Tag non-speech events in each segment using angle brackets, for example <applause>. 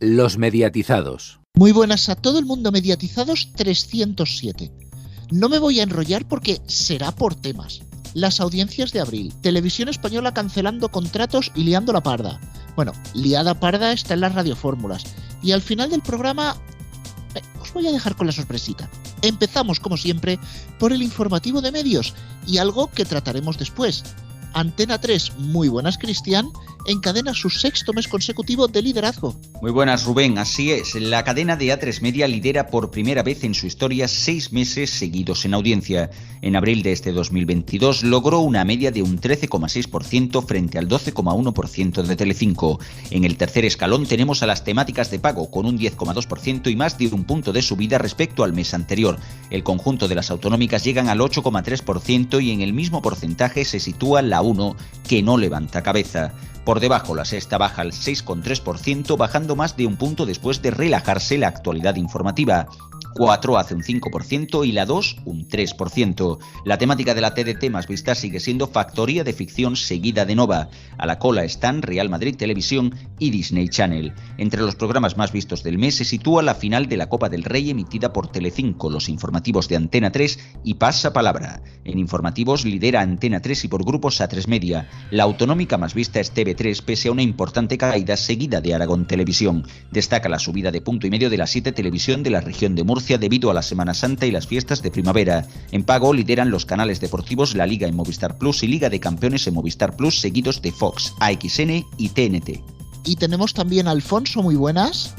Los mediatizados. Muy buenas a todo el mundo mediatizados 307. No me voy a enrollar porque será por temas. Las audiencias de abril, Televisión Española cancelando contratos y liando la parda. Bueno, liada parda está en las radiofórmulas. Y al final del programa eh, os voy a dejar con la sorpresita. Empezamos, como siempre, por el informativo de medios y algo que trataremos después. Antena 3, muy buenas Cristian, encadena su sexto mes consecutivo de liderazgo. Muy buenas, Rubén. Así es, la cadena de A3 Media lidera por primera vez en su historia seis meses seguidos en audiencia. En abril de este 2022 logró una media de un 13,6% frente al 12,1% de Telecinco. En el tercer escalón tenemos a las temáticas de pago con un 10,2% y más de un punto de subida respecto al mes anterior. El conjunto de las autonómicas llegan al 8,3% y en el mismo porcentaje se sitúa la 1, que no levanta cabeza. Por debajo, la sexta baja al 6,3%, bajando más de un punto después de relajarse la actualidad informativa. 4 hace un 5% y la 2 un 3%. La temática de la TDT más vista sigue siendo Factoría de Ficción seguida de Nova. A la cola están Real Madrid Televisión y Disney Channel. Entre los programas más vistos del mes se sitúa la final de la Copa del Rey emitida por Telecinco, los informativos de Antena 3 y Pasa Palabra. En informativos lidera Antena 3 y por grupos A3 Media. La autonómica más vista es TV3 pese a una importante caída seguida de Aragón Televisión. Destaca la subida de punto y medio de la 7 Televisión de la región de Murcia debido a la Semana Santa y las fiestas de primavera. En pago lideran los canales deportivos La Liga en Movistar Plus y Liga de Campeones en Movistar Plus, seguidos de Fox, AXN y TNT. Y tenemos también a Alfonso, muy buenas.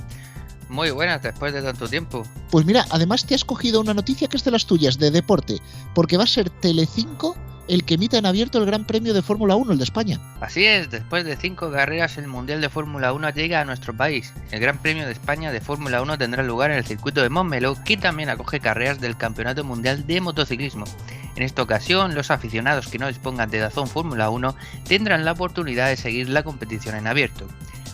Muy buenas, después de tanto tiempo. Pues mira, además te has cogido una noticia que es de las tuyas, de deporte, porque va a ser Telecinco el que emita en abierto el Gran Premio de Fórmula 1, el de España. Así es, después de cinco carreras el Mundial de Fórmula 1 llega a nuestro país. El Gran Premio de España de Fórmula 1 tendrá lugar en el circuito de Montmeló, que también acoge carreras del Campeonato Mundial de Motociclismo. En esta ocasión, los aficionados que no dispongan de Dazón Fórmula 1 tendrán la oportunidad de seguir la competición en abierto.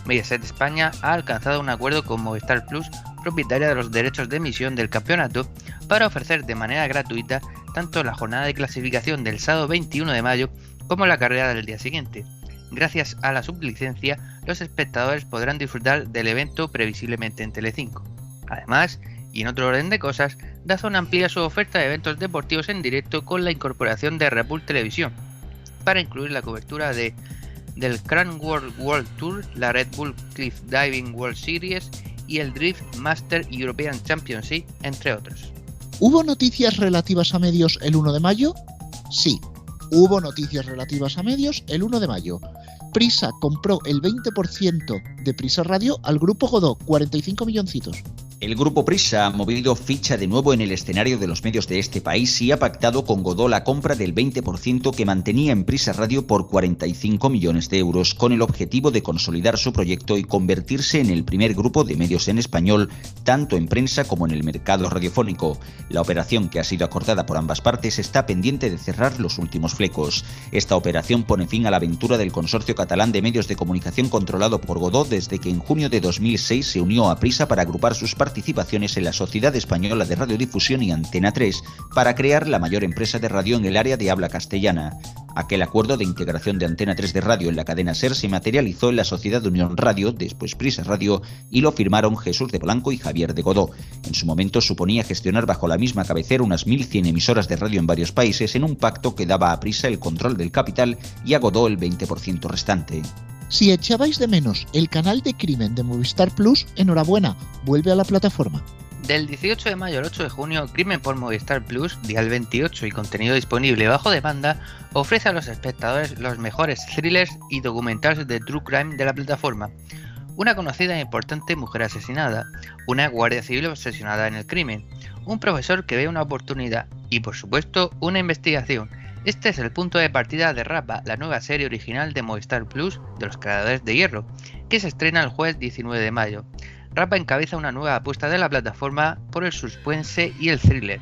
Mediaset España ha alcanzado un acuerdo con Movistar Plus, propietaria de los derechos de emisión del campeonato, para ofrecer de manera gratuita tanto la jornada de clasificación del sábado 21 de mayo como la carrera del día siguiente. Gracias a la sublicencia, los espectadores podrán disfrutar del evento previsiblemente en Telecinco. Además, y en otro orden de cosas, Dazón amplía su oferta de eventos deportivos en directo con la incorporación de Red Bull Televisión, para incluir la cobertura de del Crown World World Tour, la Red Bull Cliff Diving World Series y el Drift Master European Championship, entre otros. ¿Hubo noticias relativas a medios el 1 de mayo? Sí, hubo noticias relativas a medios el 1 de mayo. Prisa compró el 20% de Prisa Radio al grupo Godó, 45 milloncitos. El grupo Prisa ha movido ficha de nuevo en el escenario de los medios de este país y ha pactado con Godó la compra del 20% que mantenía en Prisa Radio por 45 millones de euros, con el objetivo de consolidar su proyecto y convertirse en el primer grupo de medios en español, tanto en prensa como en el mercado radiofónico. La operación que ha sido acordada por ambas partes está pendiente de cerrar los últimos flecos. Esta operación pone fin a la aventura del consorcio catalán de medios de comunicación controlado por Godó desde que en junio de 2006 se unió a Prisa para agrupar sus participaciones en la Sociedad Española de Radiodifusión y Antena 3 para crear la mayor empresa de radio en el área de habla castellana. Aquel acuerdo de integración de Antena 3 de radio en la cadena SER se materializó en la Sociedad Unión Radio, después Prisa Radio, y lo firmaron Jesús de Blanco y Javier de Godó. En su momento suponía gestionar bajo la misma cabecera unas 1.100 emisoras de radio en varios países en un pacto que daba a Prisa el control del capital y a Godó el 20% restante. Si echabais de menos el canal de crimen de Movistar Plus, enhorabuena, vuelve a la plataforma. Del 18 de mayo al 8 de junio, Crimen por Movistar Plus, día 28 y contenido disponible bajo demanda, ofrece a los espectadores los mejores thrillers y documentales de true crime de la plataforma. Una conocida e importante mujer asesinada, una guardia civil obsesionada en el crimen, un profesor que ve una oportunidad y, por supuesto, una investigación este es el punto de partida de Rapa, la nueva serie original de Movistar Plus de los creadores de Hierro, que se estrena el jueves 19 de mayo. Rapa encabeza una nueva apuesta de la plataforma por el suspense y el thriller.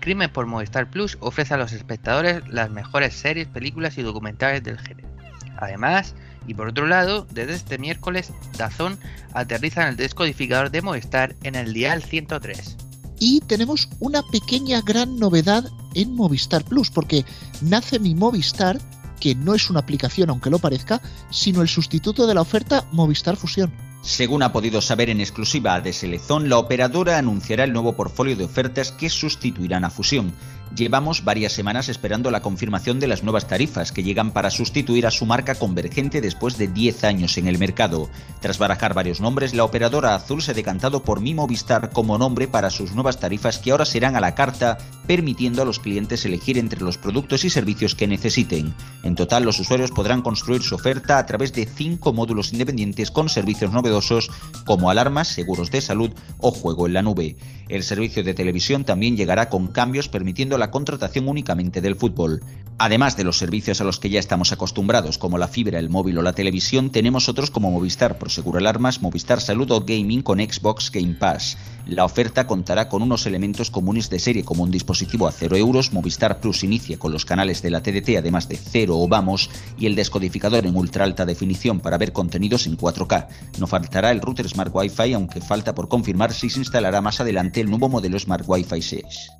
Crimen por Movistar Plus ofrece a los espectadores las mejores series, películas y documentales del género. Además, y por otro lado, desde este miércoles, Dazón aterriza en el descodificador de Movistar en el dial 103. Y tenemos una pequeña gran novedad en Movistar Plus, porque nace mi Movistar, que no es una aplicación aunque lo parezca, sino el sustituto de la oferta Movistar Fusión. Según ha podido saber en exclusiva de Selezón, la operadora anunciará el nuevo portfolio de ofertas que sustituirán a Fusión. Llevamos varias semanas esperando la confirmación de las nuevas tarifas que llegan para sustituir a su marca convergente después de 10 años en el mercado. Tras barajar varios nombres, la operadora azul se ha decantado por Mi Movistar como nombre para sus nuevas tarifas que ahora serán a la carta, permitiendo a los clientes elegir entre los productos y servicios que necesiten. En total, los usuarios podrán construir su oferta a través de cinco módulos independientes con servicios novedosos como alarmas, seguros de salud o juego en la nube. El servicio de televisión también llegará con cambios permitiendo la contratación únicamente del fútbol. Además de los servicios a los que ya estamos acostumbrados, como la fibra, el móvil o la televisión, tenemos otros como Movistar Proseguro Alarmas, Movistar Salud o Gaming con Xbox Game Pass. La oferta contará con unos elementos comunes de serie como un dispositivo a 0 euros, Movistar Plus inicia con los canales de la TDT además de 0 o Vamos y el descodificador en ultra alta definición para ver contenidos en 4K. No faltará el router Smart Wi-Fi, aunque falta por confirmar si se instalará más adelante el nuevo modelo Smart Wi-Fi 6.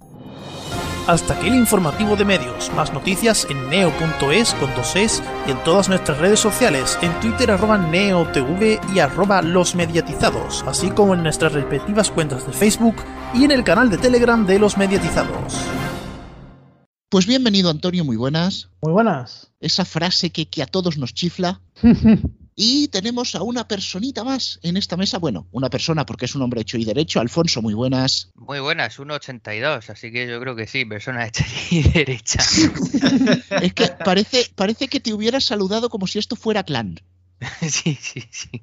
Hasta aquí el informativo de medios. Más noticias en neo.es con dos es y en todas nuestras redes sociales, en Twitter arroba neotv y arroba los mediatizados, así como en nuestras respectivas cuentas de Facebook y en el canal de Telegram de los mediatizados. Pues bienvenido Antonio, muy buenas. Muy buenas. Esa frase que, que a todos nos chifla. <laughs> Y tenemos a una personita más en esta mesa. Bueno, una persona porque es un hombre hecho y derecho. Alfonso, muy buenas. Muy buenas, 1,82, así que yo creo que sí, persona hecha y <laughs> derecha. <laughs> es que parece, parece que te hubiera saludado como si esto fuera clan. <laughs> sí, sí, sí.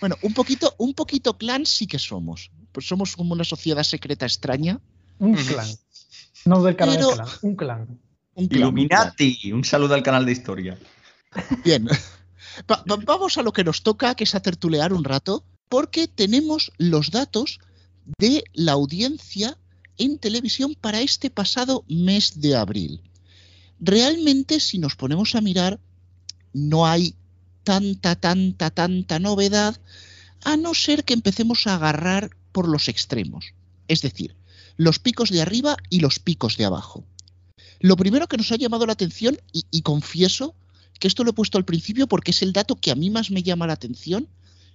Bueno, un poquito, un poquito clan sí que somos. Pues somos como una sociedad secreta extraña. Un clan. No del canal Pero, clan, un clan. Un clan, Illuminati, un saludo al canal de historia. Bien. Va, vamos a lo que nos toca, que es a tertulear un rato, porque tenemos los datos de la audiencia en televisión para este pasado mes de abril. Realmente, si nos ponemos a mirar, no hay tanta, tanta, tanta novedad, a no ser que empecemos a agarrar por los extremos, es decir, los picos de arriba y los picos de abajo. Lo primero que nos ha llamado la atención, y confieso que esto lo he puesto al principio porque es el dato que a mí más me llama la atención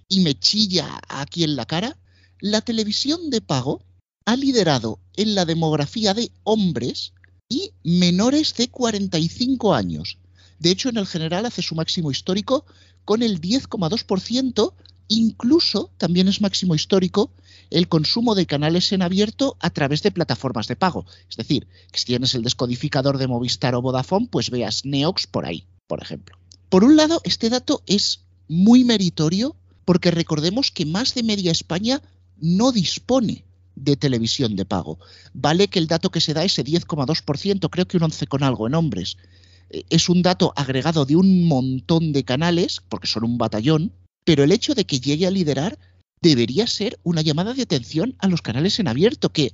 y me chilla aquí en la cara, la televisión de pago ha liderado en la demografía de hombres y menores de 45 años. De hecho, en el general hace su máximo histórico con el 10,2%, incluso también es máximo histórico el consumo de canales en abierto a través de plataformas de pago. Es decir, si tienes el descodificador de Movistar o Vodafone, pues veas Neox por ahí por ejemplo. Por un lado, este dato es muy meritorio porque recordemos que más de media España no dispone de televisión de pago. Vale que el dato que se da, ese 10,2%, creo que un 11 con algo en hombres, eh, es un dato agregado de un montón de canales, porque son un batallón, pero el hecho de que llegue a liderar debería ser una llamada de atención a los canales en abierto, que,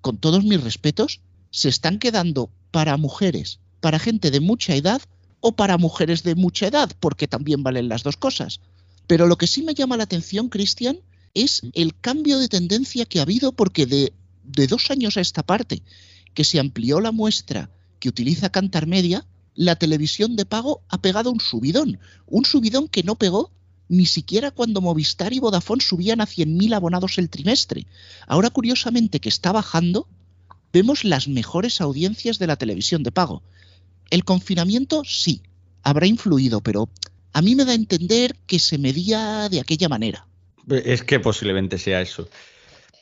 con todos mis respetos, se están quedando para mujeres, para gente de mucha edad, o para mujeres de mucha edad, porque también valen las dos cosas. Pero lo que sí me llama la atención, Cristian, es el cambio de tendencia que ha habido porque de, de dos años a esta parte, que se amplió la muestra que utiliza Cantar Media, la televisión de pago ha pegado un subidón, un subidón que no pegó ni siquiera cuando Movistar y Vodafone subían a 100.000 abonados el trimestre. Ahora, curiosamente, que está bajando, vemos las mejores audiencias de la televisión de pago. El confinamiento sí, habrá influido, pero a mí me da a entender que se medía de aquella manera. Es que posiblemente sea eso.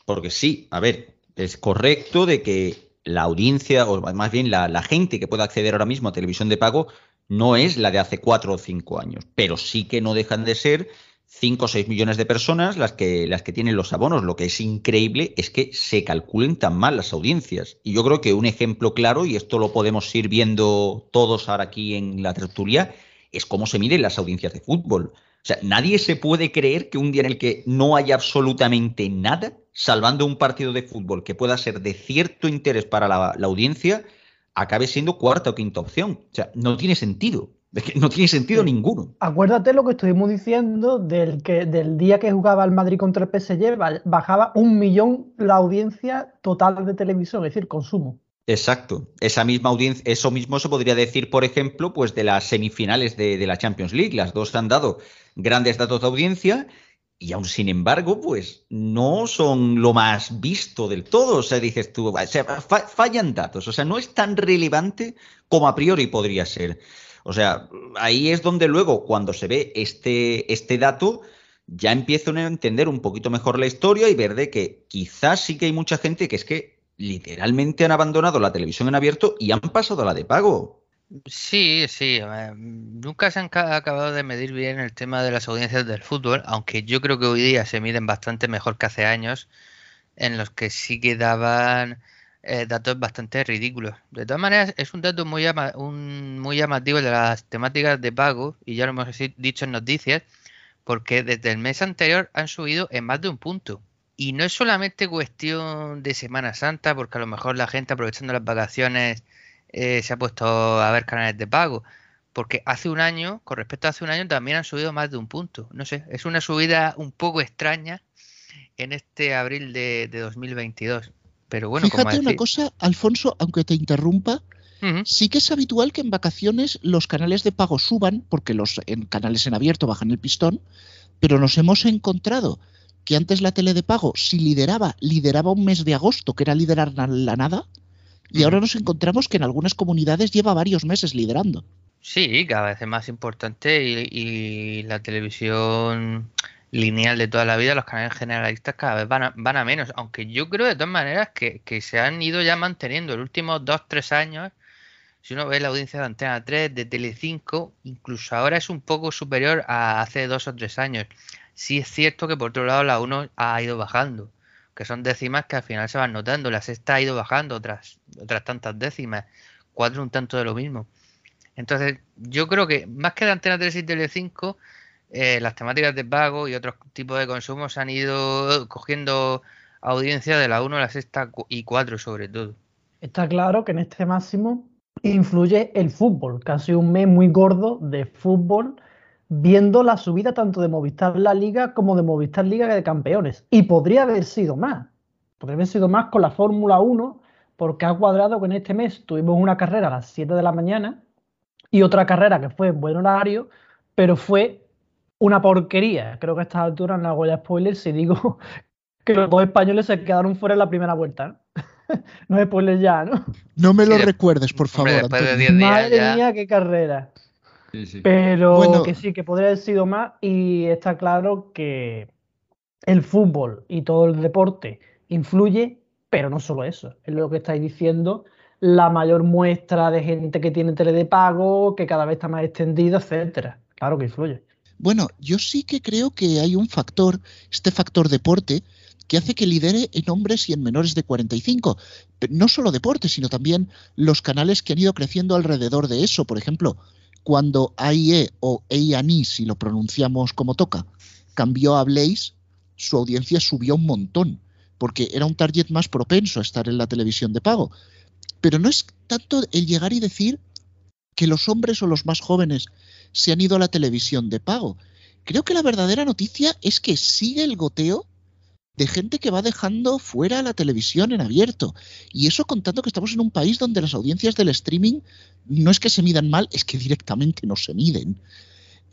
Porque sí, a ver, es correcto de que la audiencia, o más bien la, la, gente que pueda acceder ahora mismo a televisión de pago, no es la de hace cuatro o cinco años, pero sí que no dejan de ser 5 o 6 millones de personas las que, las que tienen los abonos. Lo que es increíble es que se calculen tan mal las audiencias. Y yo creo que un ejemplo claro, y esto lo podemos ir viendo todos ahora aquí en la tertulia, es cómo se miden las audiencias de fútbol. O sea, nadie se puede creer que un día en el que no haya absolutamente nada, salvando un partido de fútbol que pueda ser de cierto interés para la, la audiencia, acabe siendo cuarta o quinta opción. O sea, no tiene sentido. Es que no tiene sentido sí. ninguno. Acuérdate lo que estuvimos diciendo del, que, del día que jugaba el Madrid contra el PSG, bajaba un millón la audiencia total de televisión, es decir, consumo. Exacto. Esa misma audiencia, eso mismo se podría decir, por ejemplo, pues de las semifinales de, de la Champions League. Las dos han dado grandes datos de audiencia y aún sin embargo, pues no son lo más visto del todo. O sea, dices tú, o sea, fallan datos. O sea, no es tan relevante como a priori podría ser. O sea, ahí es donde luego, cuando se ve este, este dato, ya empiezo a entender un poquito mejor la historia y ver de que quizás sí que hay mucha gente que es que literalmente han abandonado la televisión en abierto y han pasado a la de pago. Sí, sí. Nunca se han acabado de medir bien el tema de las audiencias del fútbol, aunque yo creo que hoy día se miden bastante mejor que hace años, en los que sí que daban eh, datos bastante ridículos. De todas maneras, es un dato muy, un, muy llamativo de las temáticas de pago, y ya lo hemos dicho en noticias, porque desde el mes anterior han subido en más de un punto. Y no es solamente cuestión de Semana Santa, porque a lo mejor la gente aprovechando las vacaciones eh, se ha puesto a ver canales de pago. Porque hace un año, con respecto a hace un año, también han subido más de un punto. No sé, es una subida un poco extraña en este abril de, 2022. Pero bueno, Fíjate una cosa, Alfonso, aunque te interrumpa, sí que es habitual que en vacaciones los canales de pago suban, porque los en canales en abierto bajan el pistón, pero nos hemos encontrado que antes la tele de pago, si lideraba, lideraba un mes de agosto, que era liderar la nada, y ahora nos encontramos que en algunas comunidades lleva varios meses liderando. Sí, cada vez es más importante y, la televisión lineal de toda la vida, los canales generalistas cada vez van a, van a menos, aunque yo creo de todas maneras que, se han ido ya manteniendo en los últimos dos, tres años. Si uno ve la audiencia de Antena 3, de Telecinco, incluso ahora es un poco superior a hace dos o tres años. Sí es cierto que por otro lado la 1 ha ido bajando que son décimas que al final se van notando. La sexta ha ido bajando otras, otras tantas décimas, cuatro un tanto de lo mismo. Entonces, yo creo que más que de Antena 3 y Tele5, eh, las temáticas de pago y otros tipos de consumos han ido cogiendo audiencia de la 1 a la sexta y 4 sobre todo. Está claro que en este máximo influye el fútbol, casi un mes muy gordo de fútbol viendo la subida tanto de Movistar La Liga como de Movistar Liga de Campeones. Y podría haber sido más. Podría haber sido más con la Fórmula 1, porque ha cuadrado que en este mes tuvimos una carrera a las 7 de la mañana y otra carrera que fue en buen horario, pero fue una porquería. Creo que a esta altura no hago ya spoilers si digo <laughs> que los dos españoles se quedaron fuera en la primera vuelta. no <laughs> es spoilers ya, ¿no? No me lo recuerdes, por favor. Madre mía, qué carrera. Pero que sí, que podría haber sido más y está claro que el fútbol y todo el deporte influye, pero no solo eso, es lo que estáis diciendo, la mayor muestra de gente que tiene tele de pago, que cada vez está más extendida, etcétera. Claro que influye. Bueno, yo sí que creo que hay un factor, este factor deporte, que hace que lidere en hombres y en menores de 45. No solo deporte, sino también los canales que han ido creciendo alrededor de eso. Por ejemplo, cuando AIE o A&E, si lo pronunciamos como toca, cambió a Blaze, su audiencia subió un montón, porque era un target más propenso a estar en la televisión de pago. Pero no es tanto el llegar y decir que los hombres o los más jóvenes se han ido a la televisión de pago. Creo que la verdadera noticia es que sigue el goteo de gente que va dejando fuera la televisión en abierto. Y eso contando que estamos en un país donde las audiencias del streaming no es que se midan mal, es que directamente no se miden.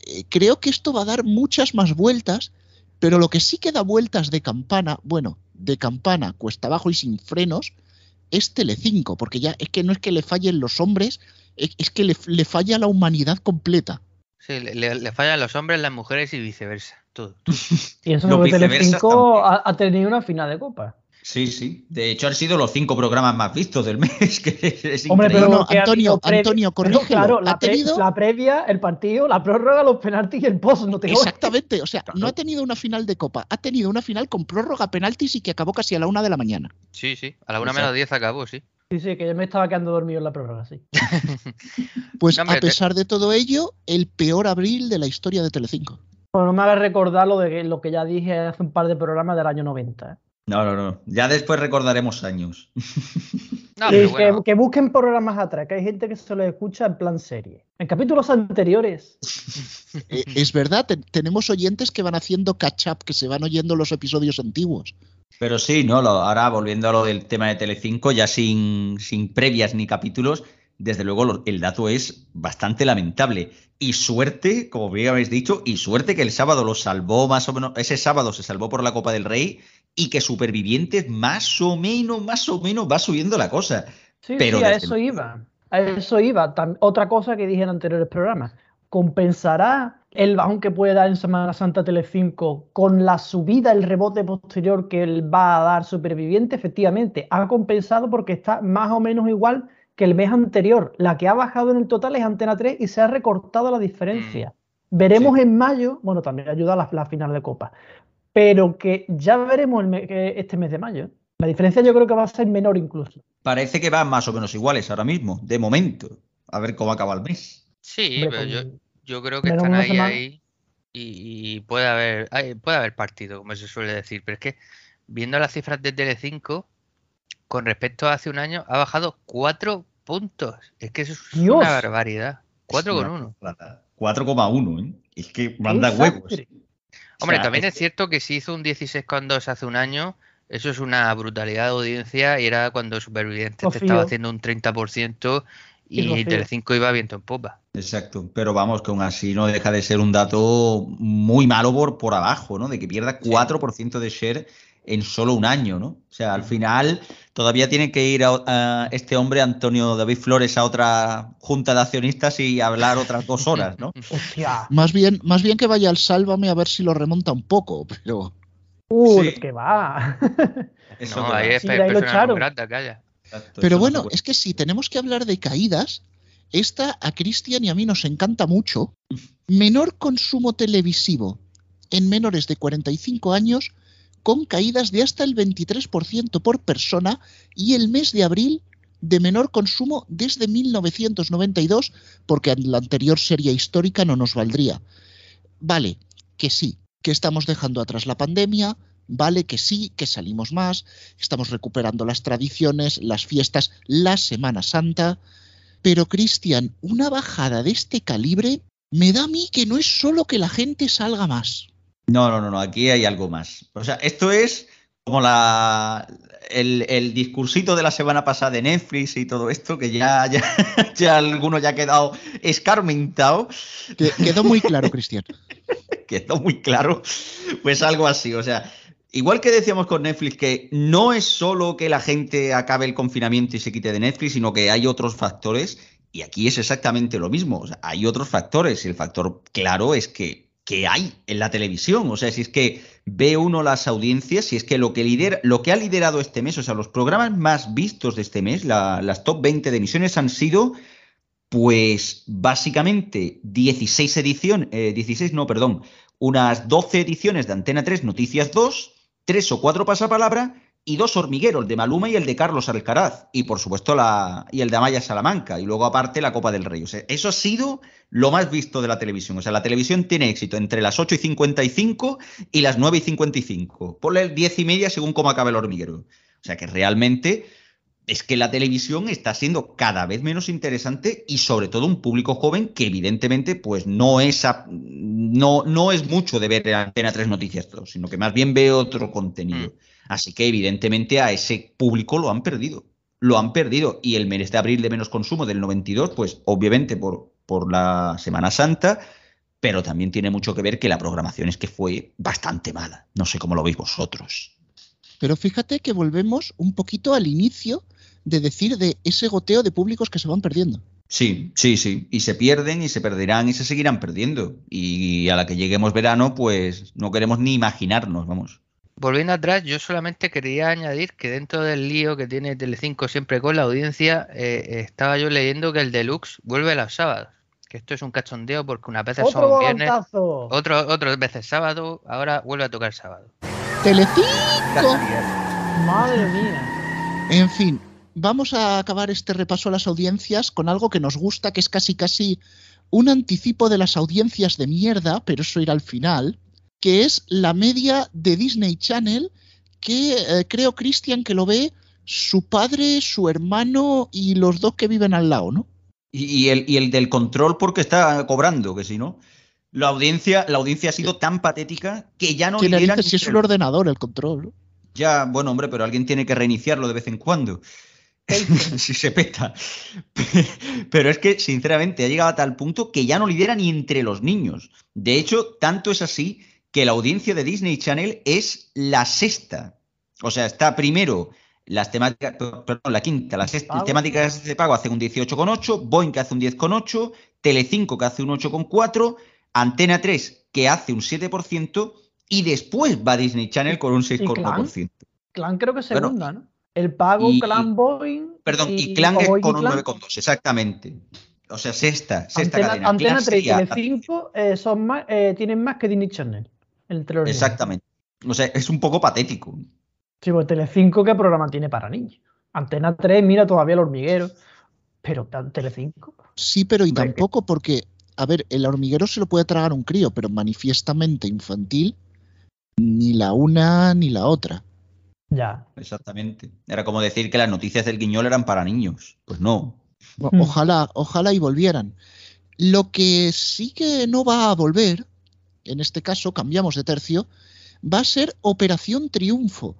Eh, creo que esto va a dar muchas más vueltas, pero lo que sí que da vueltas de campana, bueno, de campana, cuesta abajo y sin frenos, es Telecinco, porque ya es que no es que le fallen los hombres, es, que le, le, falla la humanidad completa. Sí, le, le fallan los hombres, las mujeres y viceversa. <laughs> Y eso no, que Telecinco ha, ha, tenido una final de copa. Sí, sí. De hecho, han sido los cinco programas más vistos del mes. <laughs> Que es Hombre, pero no, Antonio, Antonio, corrígelo. Claro, la, la, previa, el partido, la prórroga, los penaltis y el post. No Exactamente. O sea, no ha tenido una final de copa, ha tenido una final con prórroga, penaltis y que acabó casi a la una de la mañana. Sí, sí. A la una menos diez acabó, sí. Sí, sí, que yo me estaba quedando dormido en la prórroga, sí. <laughs> pues a pesar de todo ello, el peor abril de la historia de Telecinco. Bueno, no me hagas recordar lo, de, lo que ya dije hace un par de programas del año 90. ¿eh? No, no, no. Ya después recordaremos años. <laughs> que, busquen programas atrás, que hay gente que se lo escucha en plan serie. En capítulos anteriores. Eh, es verdad, tenemos oyentes que van haciendo catch-up, que se van oyendo los episodios antiguos. Pero sí, no, ahora volviendo a lo del tema de Telecinco, ya sin, sin previas ni capítulos, desde luego el dato es bastante lamentable. Y suerte, como bien habéis dicho, y suerte que el sábado lo salvó más o menos, ese sábado se salvó por la Copa del Rey y que Supervivientes más o menos, más o menos va subiendo la cosa. Sí, Pero sí, a eso iba. A eso iba. otra cosa que dije en anteriores programas. ¿Compensará el bajón que puede dar en Semana Santa Telecinco con la subida, el rebote posterior que él va a dar Superviviente? Efectivamente, ha compensado porque está más o menos igual que el mes anterior. La que ha bajado en el total es Antena 3 y se ha recortado la diferencia. Mm. Veremos en mayo, bueno, también ayuda a la, final de Copa, pero que ya veremos este mes de mayo. La diferencia yo creo que va a ser menor incluso. Parece que van más o menos iguales ahora mismo, de momento. A ver cómo acaba el mes. Sí, pero yo, creo que están ahí, ahí y, puede haber puede haber partido, como se suele decir. Pero es que viendo las cifras de Tele5, con respecto a hace un año, ha bajado 4 puntos. Es que eso es una barbaridad. 4,1. 4,1, ¿eh? Es que manda huevos. Hombre, también es, cierto que si hizo un 16,2 hace un año, eso es una brutalidad de audiencia y era cuando Supervivientes te estaba haciendo un 30% y, Telecinco iba viento en popa. Exacto, pero vamos, que aún así no deja de ser un dato muy malo por, por abajo, ¿no? De que pierda 4% de share en solo un año, ¿no? O sea, al final todavía tiene que ir a, este hombre, Antonio David Flores, a otra junta de accionistas y hablar otras dos <laughs> horas, ¿no? Hostia. Más bien, más bien que vaya al Sálvame a ver si lo remonta un poco, pero. Uh, que va. Eso no, ahí es sí, calla. Pero bueno, es que si tenemos que hablar de caídas, esta a Cristian y a mí nos encanta mucho. Menor consumo televisivo en menores de 45 años con caídas de hasta el 23% por persona y el mes de abril de menor consumo desde 1992, porque la anterior serie histórica no nos valdría. Vale, que sí, que estamos dejando atrás la pandemia, vale que sí, que salimos más, estamos recuperando las tradiciones, las fiestas, la Semana Santa, pero Cristian, una bajada de este calibre me da a mí que no es solo que la gente salga más. No, no, no, no, aquí hay algo más. O sea, esto es como la, el, discursito de la semana pasada de Netflix y todo esto, que ya, <laughs> ya, ya alguno ya ha quedado escarmentado. Quedó muy claro, Cristian. <laughs> quedó muy claro. Pues algo así, o sea, igual que decíamos con Netflix que no es solo que la gente acabe el confinamiento y se quite de Netflix, sino que hay otros factores. Y aquí es exactamente lo mismo. O sea, hay otros factores. Y el factor claro es que que hay en la televisión. O sea, si es que ve uno las audiencias, si es que lo que, lidera, lo que ha liderado este mes, o sea, los programas más vistos de este mes, las top 20 de emisiones han sido, pues, básicamente 16 ediciones, 16, no, perdón, unas 12 ediciones de Antena 3, Noticias 2, 3 o 4 pasapalabra y dos hormigueros, el de Maluma y el de Carlos Alcaraz, y por supuesto la, y el de Amaya Salamanca, y luego aparte la Copa del Rey. Eso ha sido lo más visto de la televisión. O sea, la televisión tiene éxito entre las 8 y 55 y las 9 y 55. Ponle 10 y media según cómo acabe el hormiguero. O sea que realmente es que la televisión está siendo cada vez menos interesante y sobre todo un público joven que evidentemente pues no es, no, no es mucho de ver Antena 3 Noticias sino que más bien ve otro contenido. Mm. Así que evidentemente a ese público lo han perdido. Lo han perdido. Y el mes de abril de menos consumo del 92, pues obviamente por, por la Semana Santa, pero también tiene mucho que ver que la programación es que fue bastante mala. No sé cómo lo veis vosotros. Pero fíjate que volvemos un poquito al inicio de decir de ese goteo de públicos que se van perdiendo. Sí, sí, sí. Y se pierden y se perderán y se seguirán perdiendo. Y a la que lleguemos verano, pues no queremos ni imaginarnos, vamos. Volviendo atrás, yo solamente quería añadir que dentro del lío que tiene Telecinco siempre con la audiencia, eh, estaba yo leyendo que el Deluxe vuelve los sábados. Que esto es un cachondeo porque unas veces son viernes, otro, otras veces sábado, ahora vuelve a tocar sábado. ¡Telecinco! Madre mía. En fin, vamos a acabar este repaso a las audiencias con algo que nos gusta, que es casi casi un anticipo de las audiencias de mierda, pero eso irá al final que es la media de Disney Channel, que eh, creo, Cristian, que lo ve su padre, su hermano y los dos que viven al lado, ¿no? Y, el, y el del control porque está cobrando, que si no. La audiencia, la audiencia ha sido tan patética que ya no le si es un ordenador el control. Ya, bueno, hombre, pero alguien tiene que reiniciarlo de vez en cuando. <laughs> si se peta. Pero es que, sinceramente, ha llegado a tal punto que ya no lidera ni entre los niños. De hecho, tanto es así que la audiencia de Disney Channel es la sexta. O sea, está primero las temáticas, perdón, la quinta, las temáticas de pago hace un 18,8, Boeing que hace un 10,8, Telecinco que hace un 8,4, Antena 3 que hace un 7% y después va Disney Channel con un 6,1%. Clan creo que segunda, ¿no? El pago, Clan Boeing. Perdón, y, Clan con un 9,2, exactamente. O sea, sexta, sexta Antena, cadena. Antena 3 y Telecinco eh, son más, eh, tienen más que Disney Channel. Exactamente. O sea, es un poco patético. Sí, pues Telecinco, ¿qué programa tiene para niños? Antena 3, mira todavía el hormiguero. Pero Telecinco. Sí, pero y tampoco porque, a ver, el hormiguero se lo puede tragar un crío, pero manifiestamente infantil, ni la una ni la otra. Ya. Exactamente. Era como decir que las noticias del guiñol eran para niños. Pues no. Hmm. Ojalá, ojalá y volvieran. Lo que sí que no va a volver, en este caso cambiamos de tercio, va a ser Operación Triunfo.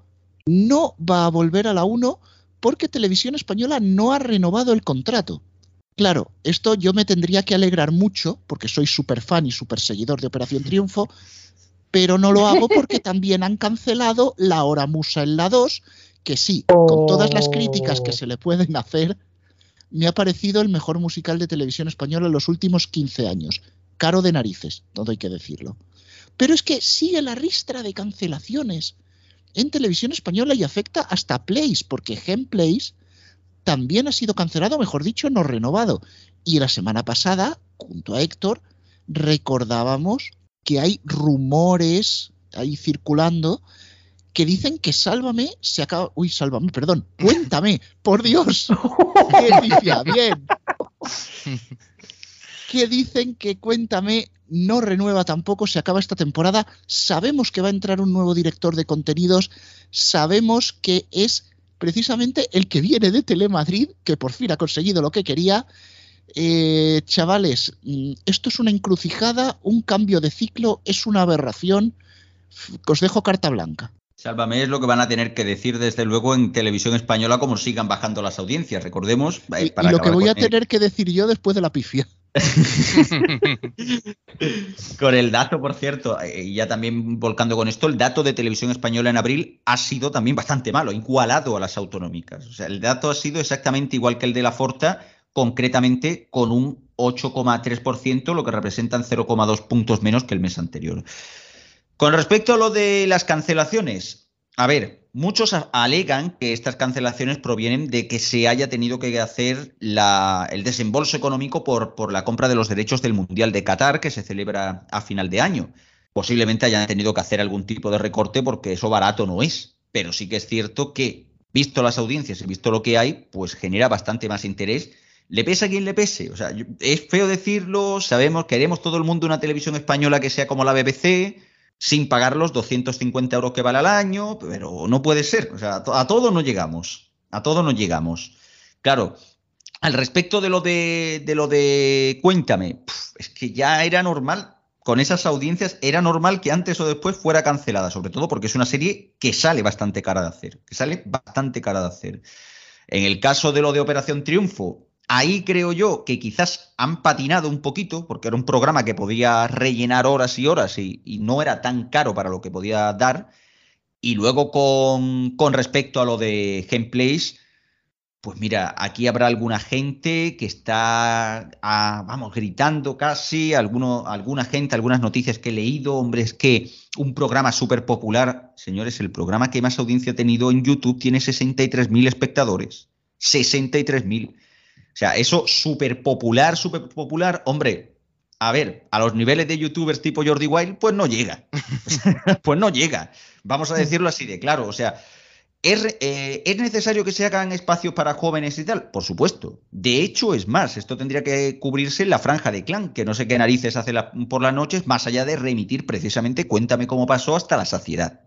No va a volver a la 1 porque Televisión Española no ha renovado el contrato. Claro, esto yo me tendría que alegrar mucho, porque soy súper fan y súper seguidor de Operación Triunfo, pero no lo <laughs> hago porque también han cancelado La Hora Musa en la 2, que sí, con todas las críticas que se le pueden hacer, me ha parecido el mejor musical de televisión española en los últimos 15 años. Caro de narices, todo hay que decirlo. Pero es que sigue la ristra de cancelaciones en televisión española y afecta hasta Place, porque Gen Place también ha sido cancelado, mejor dicho, no renovado. Y la semana pasada, junto a Héctor, recordábamos que hay rumores ahí circulando que dicen que Sálvame se acaba. Uy, Sálvame, perdón. Cuéntame, por Dios. <laughs> ¡Qué Bien. Que dicen que Cuéntame no renueva tampoco, se acaba esta temporada. Sabemos que va a entrar un nuevo director de contenidos. Sabemos que es precisamente el que viene de Telemadrid, que por fin ha conseguido lo que quería eh, chavales, mm, esto es una encrucijada, un cambio de ciclo, es una aberración. Os dejo carta blanca. Sálvame es lo que van a tener que decir desde luego en televisión española como sigan bajando las audiencias, recordemos. Eh, y, lo que voy a tener que decir yo después de la pifia. <laughs> con el dato, por cierto, eh, y ya también volcando con esto, el dato de televisión española en abril ha sido también bastante malo, igualado a las autonómicas. O sea, el dato ha sido exactamente igual que el de la Forta, concretamente con un 8,3%, lo que representan 0,2 puntos menos que el mes anterior. Con respecto a lo de las cancelaciones, a ver, muchos alegan que estas cancelaciones provienen de que se haya tenido que hacer el desembolso económico por, por la compra de los derechos del Mundial de Qatar, que se celebra a final de año. Posiblemente hayan tenido que hacer algún tipo de recorte porque eso barato no es. Pero sí que es cierto que, visto las audiencias y visto lo que hay, pues genera bastante más interés le pese a quien le pese. O sea, es feo decirlo, sabemos, queremos todo el mundo una televisión española que sea como la BBC, sin pagar los 250 euros que vale al año, pero no puede ser. O sea, a todo no llegamos. A todo no llegamos. Claro, al respecto de lo de, de lo de Cuéntame, es que ya era normal, con esas audiencias, era normal que antes o después fuera cancelada, sobre todo porque es una serie que sale bastante cara de hacer, que sale bastante cara de hacer. En el caso de lo de Operación Triunfo, Ahí creo yo que quizás han patinado un poquito, porque era un programa que podía rellenar horas y horas y, no era tan caro para lo que podía dar. Y luego con, respecto a lo de gameplays, pues mira, aquí habrá alguna gente que está, ah, vamos, gritando casi, alguna gente, algunas noticias que he leído, hombre, es que un programa súper popular, señores, el programa que más audiencia ha tenido en YouTube tiene 63.000 espectadores. 63.000. O sea, eso súper popular, súper popular, hombre, a ver, a los niveles de youtubers tipo Jordi Wild, pues no llega. <laughs> pues no llega. Vamos a decirlo así de claro. O sea, ¿es, eh, ¿es, necesario que se hagan espacios para jóvenes y tal? Por supuesto. De hecho, es más, esto tendría que cubrirse en la franja de clan, que no sé qué narices hace por las noches, más allá de remitir precisamente Cuéntame cómo pasó hasta la saciedad.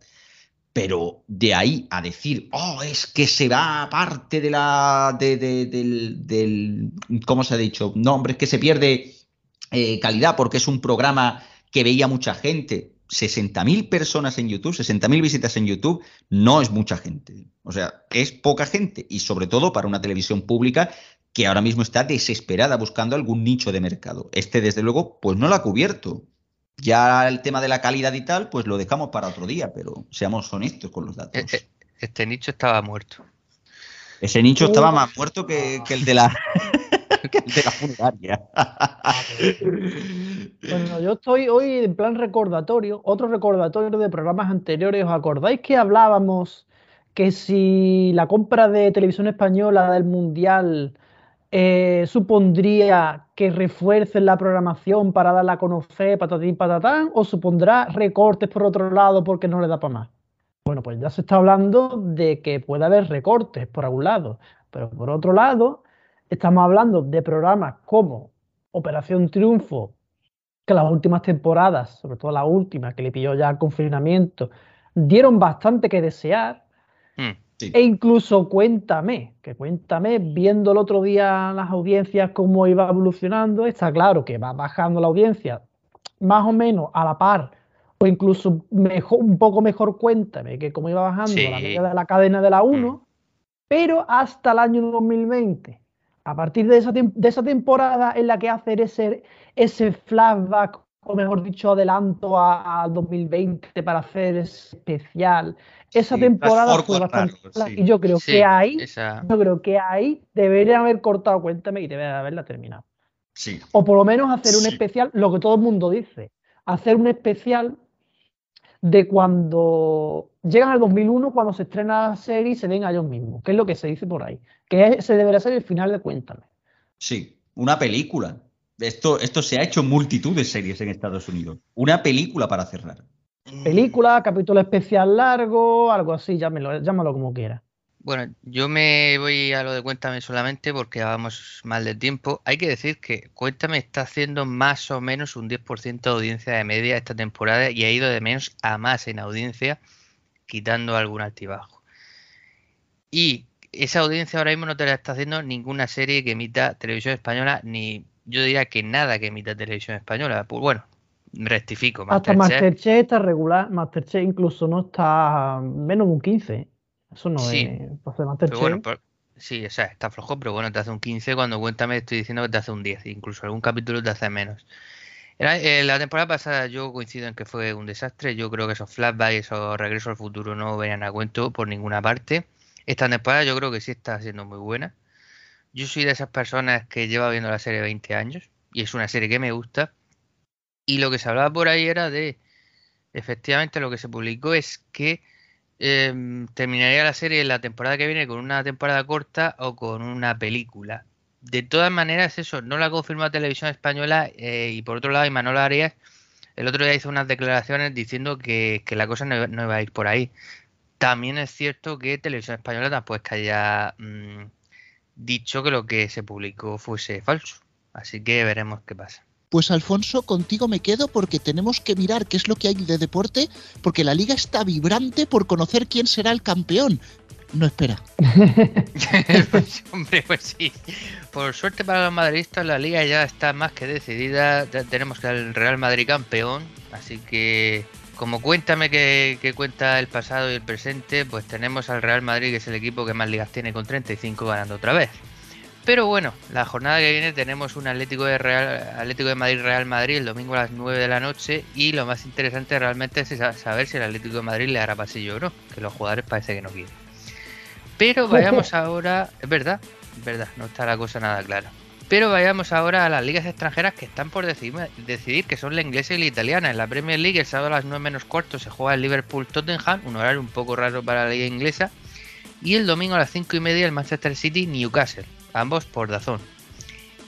Pero de ahí a decir, oh, es que se va parte de la. De, del, ¿Cómo se ha dicho? No, hombre, es que se pierde eh, calidad porque es un programa que veía mucha gente. 60.000 personas en YouTube, 60.000 visitas en YouTube, no es mucha gente. O sea, es poca gente. Y sobre todo para una televisión pública que ahora mismo está desesperada buscando algún nicho de mercado. Este, desde luego, pues no lo ha cubierto. Ya el tema de la calidad y tal, pues lo dejamos para otro día, pero seamos honestos con los datos. Eh, eh, este nicho estaba muerto. Ese nicho estaba más muerto que, el de la <laughs> que el de la funeraria. bueno, yo estoy hoy en plan recordatorio, otro recordatorio de programas anteriores. ¿Os acordáis que hablábamos que si la compra de televisión española del Mundial eh, supondría que refuercen la programación para darla a conocer, patatín, patatán, o supondrá recortes por otro lado porque no le da para más. Bueno, pues ya se está hablando de que puede haber recortes por algún lado, pero por otro lado, estamos hablando de programas como Operación Triunfo, que las últimas temporadas, sobre todo la última, que le pilló ya el confinamiento, dieron bastante que desear. E incluso Cuéntame, que Cuéntame, viendo el otro día las audiencias cómo iba evolucionando, está claro que va bajando la audiencia más o menos a la par o incluso mejor, un poco mejor Cuéntame, que como iba bajando la media de la cadena de la 1, mm. pero hasta el año 2020. A partir de esa, de esa temporada en la que hacer ese, ese flashback o mejor dicho, adelanto a, 2020 para hacer especial. Esa temporada fue bastante y yo creo que ahí, yo creo que ahí deberían haber cortado Cuéntame y deberían haberla terminado. Sí. O por lo menos hacer un especial, lo que todo el mundo dice, hacer un especial de cuando llegan al 2001, cuando se estrena la serie y se ven a ellos mismos, que es lo que se dice por ahí, que se debería ser el final de Cuéntame. Sí, una película, esto, esto se ha hecho en multitud de series en Estados Unidos. Una película para cerrar. Película, capítulo especial largo, algo así, llámalo, llámalo como quiera. Bueno, yo me voy a lo de Cuéntame solamente porque vamos mal de tiempo. Hay que decir que Cuéntame está haciendo más o menos un 10% de audiencia de media esta temporada y ha ido de menos a más en audiencia, quitando algún altibajo. Y esa audiencia ahora mismo no te la está haciendo ninguna serie que emita televisión española ni yo diría que nada que emita televisión española. Pues bueno, rectifico. Hasta Masterchef está regular. Masterchef incluso no está menos de un 15. Eso no es. Masterchef. bueno, sí, o sea, está flojo, pero bueno, te hace un 15. Cuando cuéntame, estoy diciendo que te hace un 10. Incluso algún capítulo te hace menos. Eh, la temporada pasada yo coincido en que fue un desastre. Yo creo que esos flashbacks o regresos al futuro no venían a cuento por ninguna parte. Esta temporada yo creo que sí está siendo muy buena. Yo soy de esas personas que lleva viendo la serie 20 años y es una serie que me gusta. Y lo que se hablaba por ahí era de, efectivamente, lo que se publicó es que em, terminaría la serie la temporada que viene con una temporada corta o con una película. De todas maneras, eso no la confirmó Televisión Española eh, y por otro lado, Imanol Arias el otro día hizo unas declaraciones diciendo que, la cosa no, iba a ir por ahí. También es cierto que Televisión Española tampoco haya mm, dicho que lo que se publicó fuese falso. Así que veremos qué pasa. Pues Alfonso, contigo me quedo porque tenemos que mirar qué es lo que hay de deporte, porque la liga está vibrante por conocer quién será el campeón. No espera. <laughs> hombre, pues sí. Por suerte para los madridistas, la liga ya está más que decidida. tenemos el Real Madrid campeón, así que como cuéntame que, cuenta el pasado y el presente, pues tenemos al Real Madrid, que es el equipo que más ligas tiene con 35 ganando otra vez. Pero bueno, la jornada que viene tenemos un Atlético de, Real, Atlético de Madrid Real Madrid el domingo a las 9 de la noche y lo más interesante realmente es saber si el Atlético de Madrid le hará pasillo o no, que los jugadores parece que no quieren. Pero vayamos ahora, es verdad, es verdad, no está la cosa nada clara. Pero vayamos ahora a las ligas extranjeras que están por decidir, que son la inglesa y la italiana. En la Premier League el sábado a las 9 menos cuarto se juega el Liverpool-Tottenham, un horario un poco raro para la liga inglesa. Y el domingo a las 5 y media el Manchester City-Newcastle, ambos por Dazón.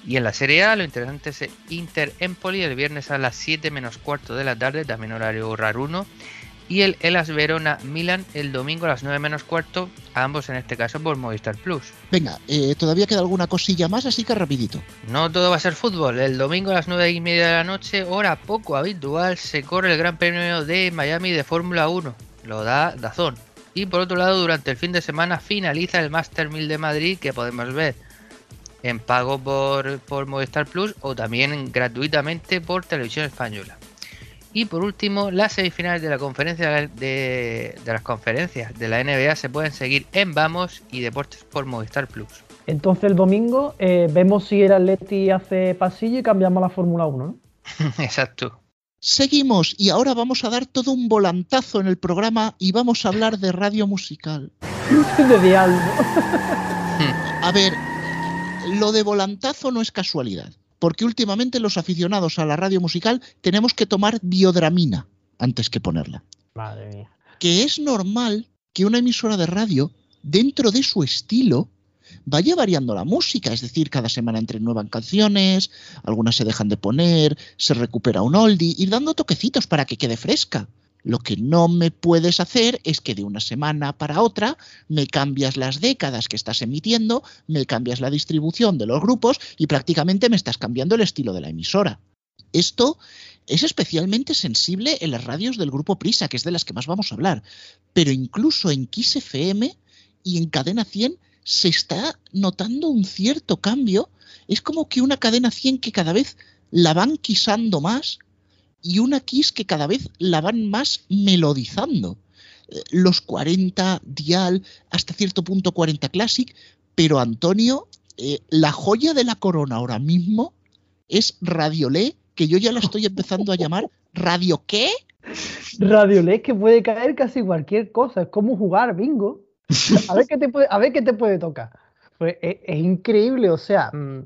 Y en la Serie A lo interesante es Inter-Empoli el viernes a las 7 menos cuarto de la tarde, también horario raro 1 y el Elas Verona Milan el domingo a las 9 menos cuarto, ambos en este caso por Movistar Plus. Venga, eh, todavía queda alguna cosilla más, así que rapidito. No todo va a ser fútbol. El domingo a las 9 y media de la noche, hora poco habitual, se corre el Gran Premio de Miami de Fórmula 1. Lo da Dazón. Y por otro lado, durante el fin de semana finaliza el Master 1000 de Madrid que podemos ver en pago por, por Movistar Plus o también gratuitamente por Televisión Española. Y por último, las semifinales de la conferencia de, de las conferencias de la NBA se pueden seguir en Vamos y Deportes por Movistar Plus. Entonces el domingo eh, vemos si el Atleti hace pasillo y cambiamos la Fórmula 1, ¿no? <laughs> Exacto. Seguimos y ahora vamos a dar todo un volantazo en el programa y vamos a hablar de radio musical. de diablo. <laughs> A ver, lo de volantazo no es casualidad, porque últimamente los aficionados a la radio musical tenemos que tomar biodramina antes que ponerla. Madre mía. Que es normal que una emisora de radio, dentro de su estilo, vaya variando la música, es decir, cada semana entre nuevas canciones, algunas se dejan de poner, se recupera un oldie, ir dando toquecitos para que quede fresca. Lo que no me puedes hacer es que de una semana para otra me cambias las décadas que estás emitiendo, me cambias la distribución de los grupos y prácticamente me estás cambiando el estilo de la emisora. Esto es especialmente sensible en las radios del grupo Prisa, que es de las que más vamos a hablar, pero incluso en Kiss FM y en Cadena 100 se está notando un cierto cambio. Es como que una cadena 100 que cada vez la van quisando más y una Kiss que cada vez la van más melodizando. Los 40 Dial, hasta cierto punto 40 Classic, pero Antonio, eh, la joya de la corona ahora mismo es Radiolé, que yo ya la estoy empezando a llamar Radio qué? Radio LED que puede caer casi cualquier cosa, es como jugar bingo. A ver qué te puede, a ver qué te puede tocar. Pues es, es increíble, o sea, mm,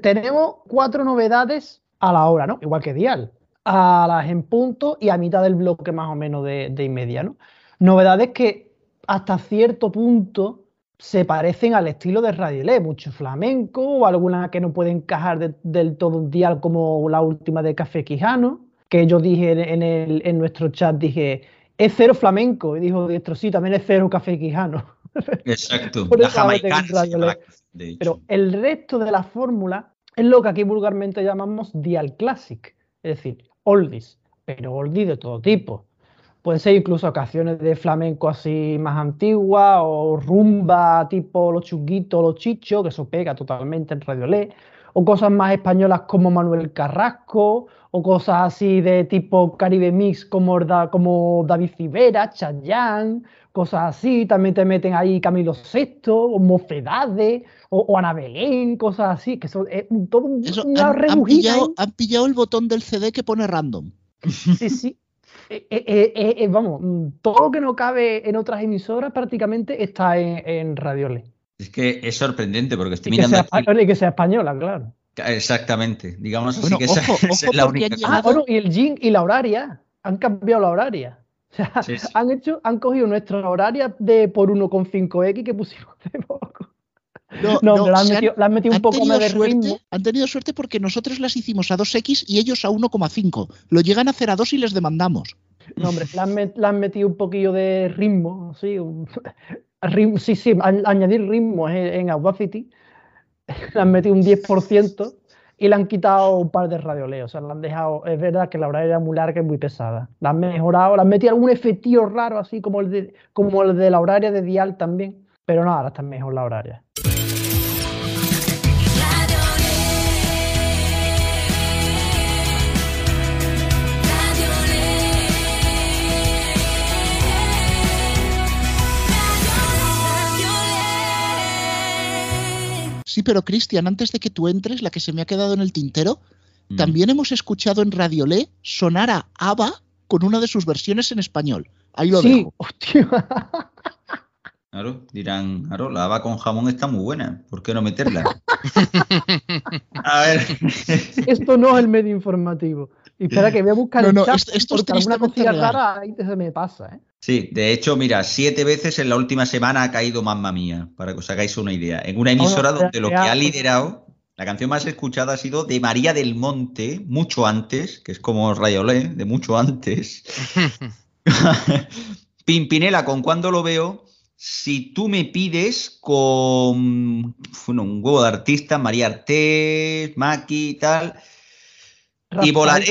tenemos cuatro novedades a la hora, ¿no? Igual que Dial, a las en punto y a mitad del bloque más o menos de, de y media, ¿no? Novedades que hasta cierto punto se parecen al estilo de Radio LED, mucho flamenco o alguna que no puede encajar de- del todo un dial como la última de Café Quijano, que yo dije en, el- en nuestro chat, dije, es cero flamenco, y dijo Diestro, sí, también es cero Café Quijano. <laughs> Exacto. La jamaicana. Pero el resto de la fórmula es lo que aquí vulgarmente llamamos dial classic, es decir, oldies, pero oldies de todo tipo. Pueden ser incluso canciones de flamenco así más antiguas o rumba tipo los chunguitos, los chichos, que eso pega totalmente en Radio LED, o cosas más españolas como Manuel Carrasco, o cosas así de tipo Caribe Mix como, como David Civera, Chayanne, cosas así. También te meten ahí Camilo VI, o Mofedades, o, o Ana Belén, cosas así, que son es un- todo un, Eso, una han, han pillado, ahí. han pillado el botón del CD que pone random. Sí, sí. <laughs> Eh, eh, eh, eh, eh, vamos, mm, todo lo que no cabe en otras emisoras prácticamente está en, en Radio LED. Es que es sorprendente porque estoy Y que, mirando sea aquí- y que sea española, claro. Exactamente. Digamos así que esa, ojo, <laughs> esa ojo, es la única. Ah, bueno, y el Jin y la horaria. Han cambiado la horaria. O sea, Sí, sí. han hecho, han cogido nuestra horaria de por 1,5x que pusimos <laughs> de poco. No, No, no, pero la han metido, la han metido un poco más de suerte, ritmo. han tenido suerte porque nosotros las hicimos a 2x y ellos a 1,5. Lo llegan a hacer a 2 y les demandamos. No, hombre, le han, met- le han metido un poquillo de ritmo, sí, un- <laughs> ritmo- sí, sí, añ- añadir ritmo en, en Audacity, <laughs> le han metido un 10% y le han quitado un par de radioleos, o sea, le han dejado, es verdad que la horaria era muy larga y muy pesada, la han mejorado, le han metido algún efectillo raro, así como el de, como el de la horaria de Dial también, pero no, ahora está mejor la horaria. Sí, pero Cristian, antes de que tú entres, la que se me ha quedado en el tintero, Mm. también hemos escuchado en Radiolé sonar a ABBA con una de sus versiones en español. Ahí lo Sí, dejo. hostia. <laughs> Claro, dirán, claro, la haba con jamón está muy buena. ¿Por qué no meterla? <laughs> A ver. Esto no es el medio informativo. Y espera que voy a buscar No, el no, chat, esto- esto es alguna cosilla rara ahí se me pasa, ¿eh? Sí, de hecho, mira, siete veces en la última semana ha caído Mamma Mía, para que os hagáis una idea. En una emisora no, donde lo que ya- ha liderado, la canción más escuchada ha sido de María del Monte, mucho antes, que es como Rayolé, de mucho antes. <laughs> Pimpinela, con cuando lo veo, si tú me pides con bueno, un huevo de artistas, María Artés, Maki y tal. Rafael volaré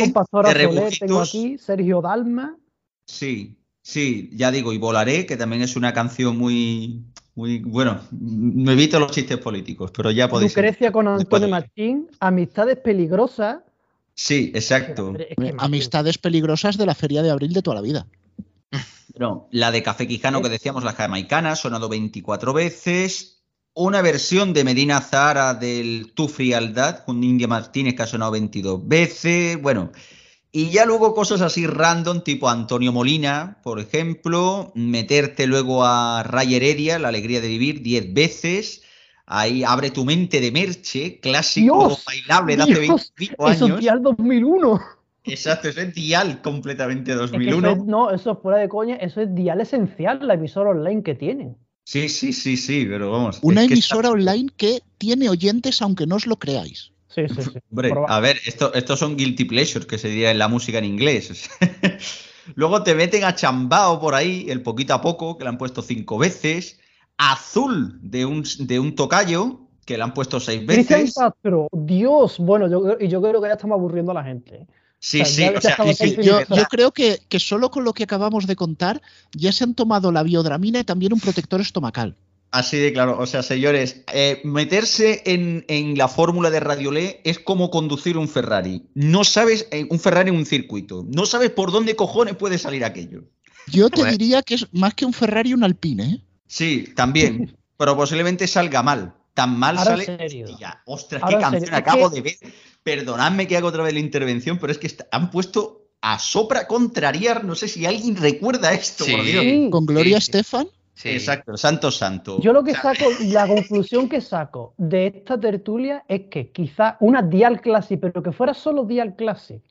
de tengo aquí, Sergio Dalma. Sí, sí, ya digo, y Volaré, que también es una canción muy, muy, bueno, me evito los chistes políticos, pero ya podéis. Lucrecia con Antonio de- Martín, Amistades Peligrosas, Sí, exacto. Es que más- Amistades peligrosas de la feria de abril de toda la vida. No, la de Café Quijano que decíamos, la jamaicana, ha sonado 24 veces. Una versión de Medina Zahara del Tu Frialdad con India Martínez que ha sonado 22 veces. Bueno, y ya luego cosas así random, tipo Antonio Molina, por ejemplo. Meterte luego a Ray Heredia, La Alegría de Vivir, 10 veces. Ahí abre tu mente de Merche, clásico Dios, bailable de hace Dios, 25 Eso años. es al 2001. Exacto, eso es dial completamente Es que eso 2001. es- no, eso es fuera de coña, eso es dial esencial, la emisora online que tienen. Sí, sí, sí, sí, pero vamos. Una es que emisora está- online que tiene oyentes aunque no os lo creáis. Sí, sí, sí. <laughs> Hombre, Proba- a ver, esto, estos son guilty pleasures que se diría en la música en inglés. <laughs> Luego te meten a Chambao por ahí, el poquito a poco, que le han puesto cinco veces. Azul de un, de un tocayo, que le han puesto seis Cristian veces. Castro, Dios, bueno, yo, creo- y yo creo que ya estamos aburriendo a la gente. Sí, o sea, sí, o sea, sí, sí, Yo, creo que, que solo con lo que acabamos de contar ya se han tomado la biodramina y también un protector estomacal. Así de claro. O sea, señores, eh, meterse en, en la fórmula de Radiolé es como conducir un Ferrari. No sabes, eh, un Ferrari en un circuito. No sabes por dónde cojones puede salir aquello. Yo te Bueno. diría que es más que un Ferrari, un Alpine. ¿eh? Sí, también. <laughs> pero posiblemente salga mal. Tan mal Ahora sale. serio. Hostia, ostras, Ahora qué canción acabo de ver. Perdonadme que haga otra vez la intervención, pero es que han puesto a Sopra contrariar. No sé si alguien recuerda esto, por Sí. Dios. Sí, Con Gloria sí. Estefan. Sí. Exacto, santo santo. yo lo que saco, la conclusión que saco de esta tertulia es que quizá una Dial Classic, pero que fuera solo Dial Classic.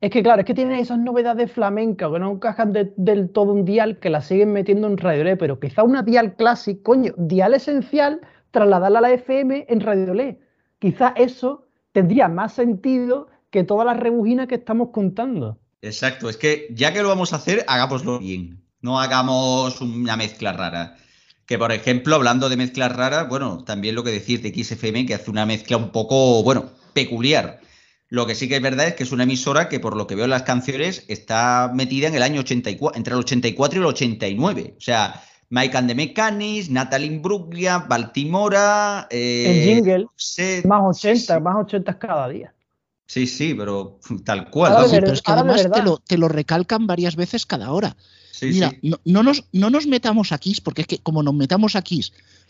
Es que claro, es que tienen esas novedades flamencas que no encajan de- del todo un Dial que la siguen metiendo en Radio Lé, pero quizá una Dial Classic, coño, Dial esencial, trasladarla a la FM en Radio Lé. Quizá eso tendría más sentido que todas las rebujinas que estamos contando. Exacto, es que ya que lo vamos a hacer, hagámoslo bien. No hagamos una mezcla rara. Que por ejemplo, hablando de mezclas raras, bueno, también lo que decir de XFM, que hace una mezcla un poco, bueno, peculiar. Lo que sí que es verdad es que es una emisora que, por lo que veo en las canciones, está metida en el año 84, entre el 84 y el 89. O sea, Mike and the Mechanics, Natalie Imbruglia, Baltimora. eh, El jingle, Set- más sí, 80, sí. más 80 cada día. Sí, sí, pero tal cual. Ahora Sí, pero es que además te lo, te lo recalcan varias veces cada hora. Sí, Mira, sí. no, no nos, no nos metamos aquí, porque es que como nos metamos aquí,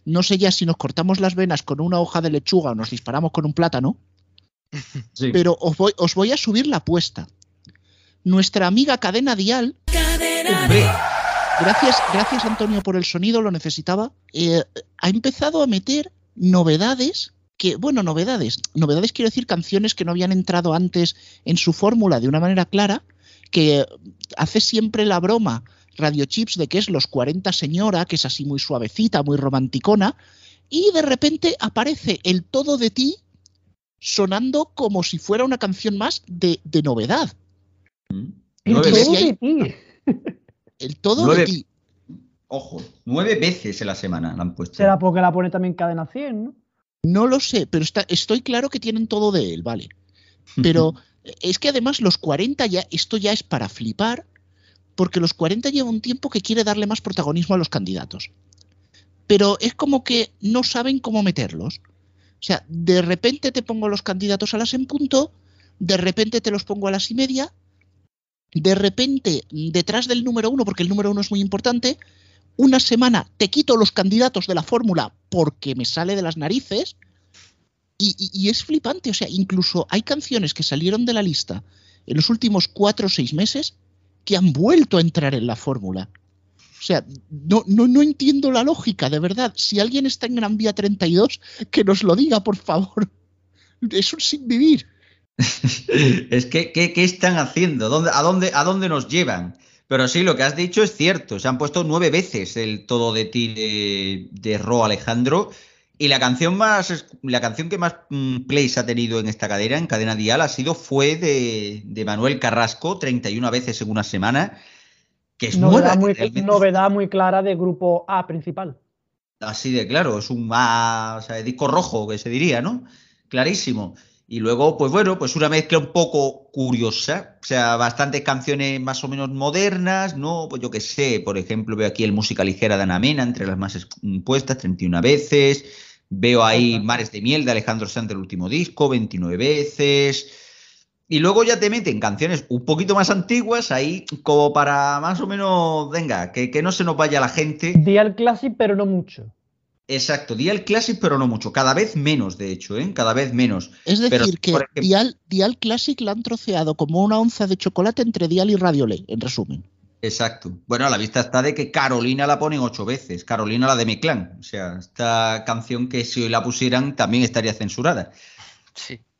no sé ya si nos cortamos las venas con una hoja de lechuga o nos disparamos con un plátano, <laughs> Sí. pero os voy, os voy a subir la apuesta. Nuestra amiga Cadena Dial, Hombre, gracias, gracias Antonio por el sonido, lo necesitaba, eh, ha empezado a meter novedades que, bueno, novedades, novedades quiero decir canciones que no habían entrado antes en su fórmula de una manera clara, que hace siempre la broma Radio Chips de que es los 40 señora, que es así muy suavecita, muy romanticona, y de repente aparece el todo de ti sonando como si fuera una canción más de, de novedad. Mm. El todo de ti. <laughs> El todo Nueve- de ti. Ojo, nueve veces en la semana la han puesto. Será porque la pone también cadena 100, ¿no? No lo sé, pero está, estoy claro que tienen todo de él, vale. Pero <laughs> es que además los 40 ya, esto ya es para flipar, porque los 40 lleva un tiempo que quiere darle más protagonismo a los candidatos. Pero es como que no saben cómo meterlos. O sea, de repente te pongo los candidatos a las en punto, de repente te los pongo a las y media, de repente detrás del número uno, porque el número uno es muy importante, una semana te quito los candidatos de la fórmula porque me sale de las narices y, y- es flipante. O sea, incluso hay canciones que salieron de la lista en los últimos cuatro o seis meses que han vuelto a entrar en la fórmula. O sea, no, no, no entiendo la lógica, de verdad. Si alguien está en Gran Vía 32, que nos lo diga, por favor. <laughs> Es un sin vivir. <laughs> es que, ¿qué, qué están haciendo? ¿Dónde, a, dónde, ¿A dónde nos llevan? Pero sí, lo que has dicho es cierto. Se han puesto nueve veces el todo de ti de, de Ro Alejandro. Y la canción más, la canción que más mm, plays ha tenido en esta cadena, en cadena dial, ha sido fue de, de Manuel Carrasco, 31 veces en una semana, que es nueva. Novedad muy, realmente. novedad muy clara de grupo A principal. Así de claro, es un o sea, disco rojo que se diría, ¿no? Clarísimo. Y luego, pues bueno, pues una mezcla un poco curiosa, o sea, bastantes canciones más o menos modernas, ¿no? Pues yo qué sé, por ejemplo, veo aquí el Música Ligera de Ana Mena, entre las más puestas, 31 veces. Veo ahí. Mares de Miel de Alejandro Sanz del último disco, 29 veces. Y luego ya te meten canciones un poquito más antiguas ahí, como para más o menos, venga, que, que no se nos vaya la gente. Dial Classic, pero no mucho. Exacto, Dial Classic, pero no mucho. Cada vez menos, de hecho, ¿eh? Cada vez menos. Es decir, Pero, que ejemplo- Dial, Dial Classic la han troceado como una onza de chocolate entre Dial y Radiolé, en resumen. Exacto. Bueno, a la vista está de que Carolina la ponen ocho veces. Carolina la de mi clan. O sea, esta canción que si hoy la pusieran también estaría censurada. Sí. <laughs>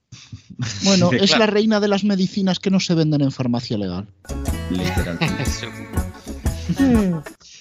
Bueno, es claro. la reina de las medicinas que no se venden en farmacia legal. Literalmente. <laughs>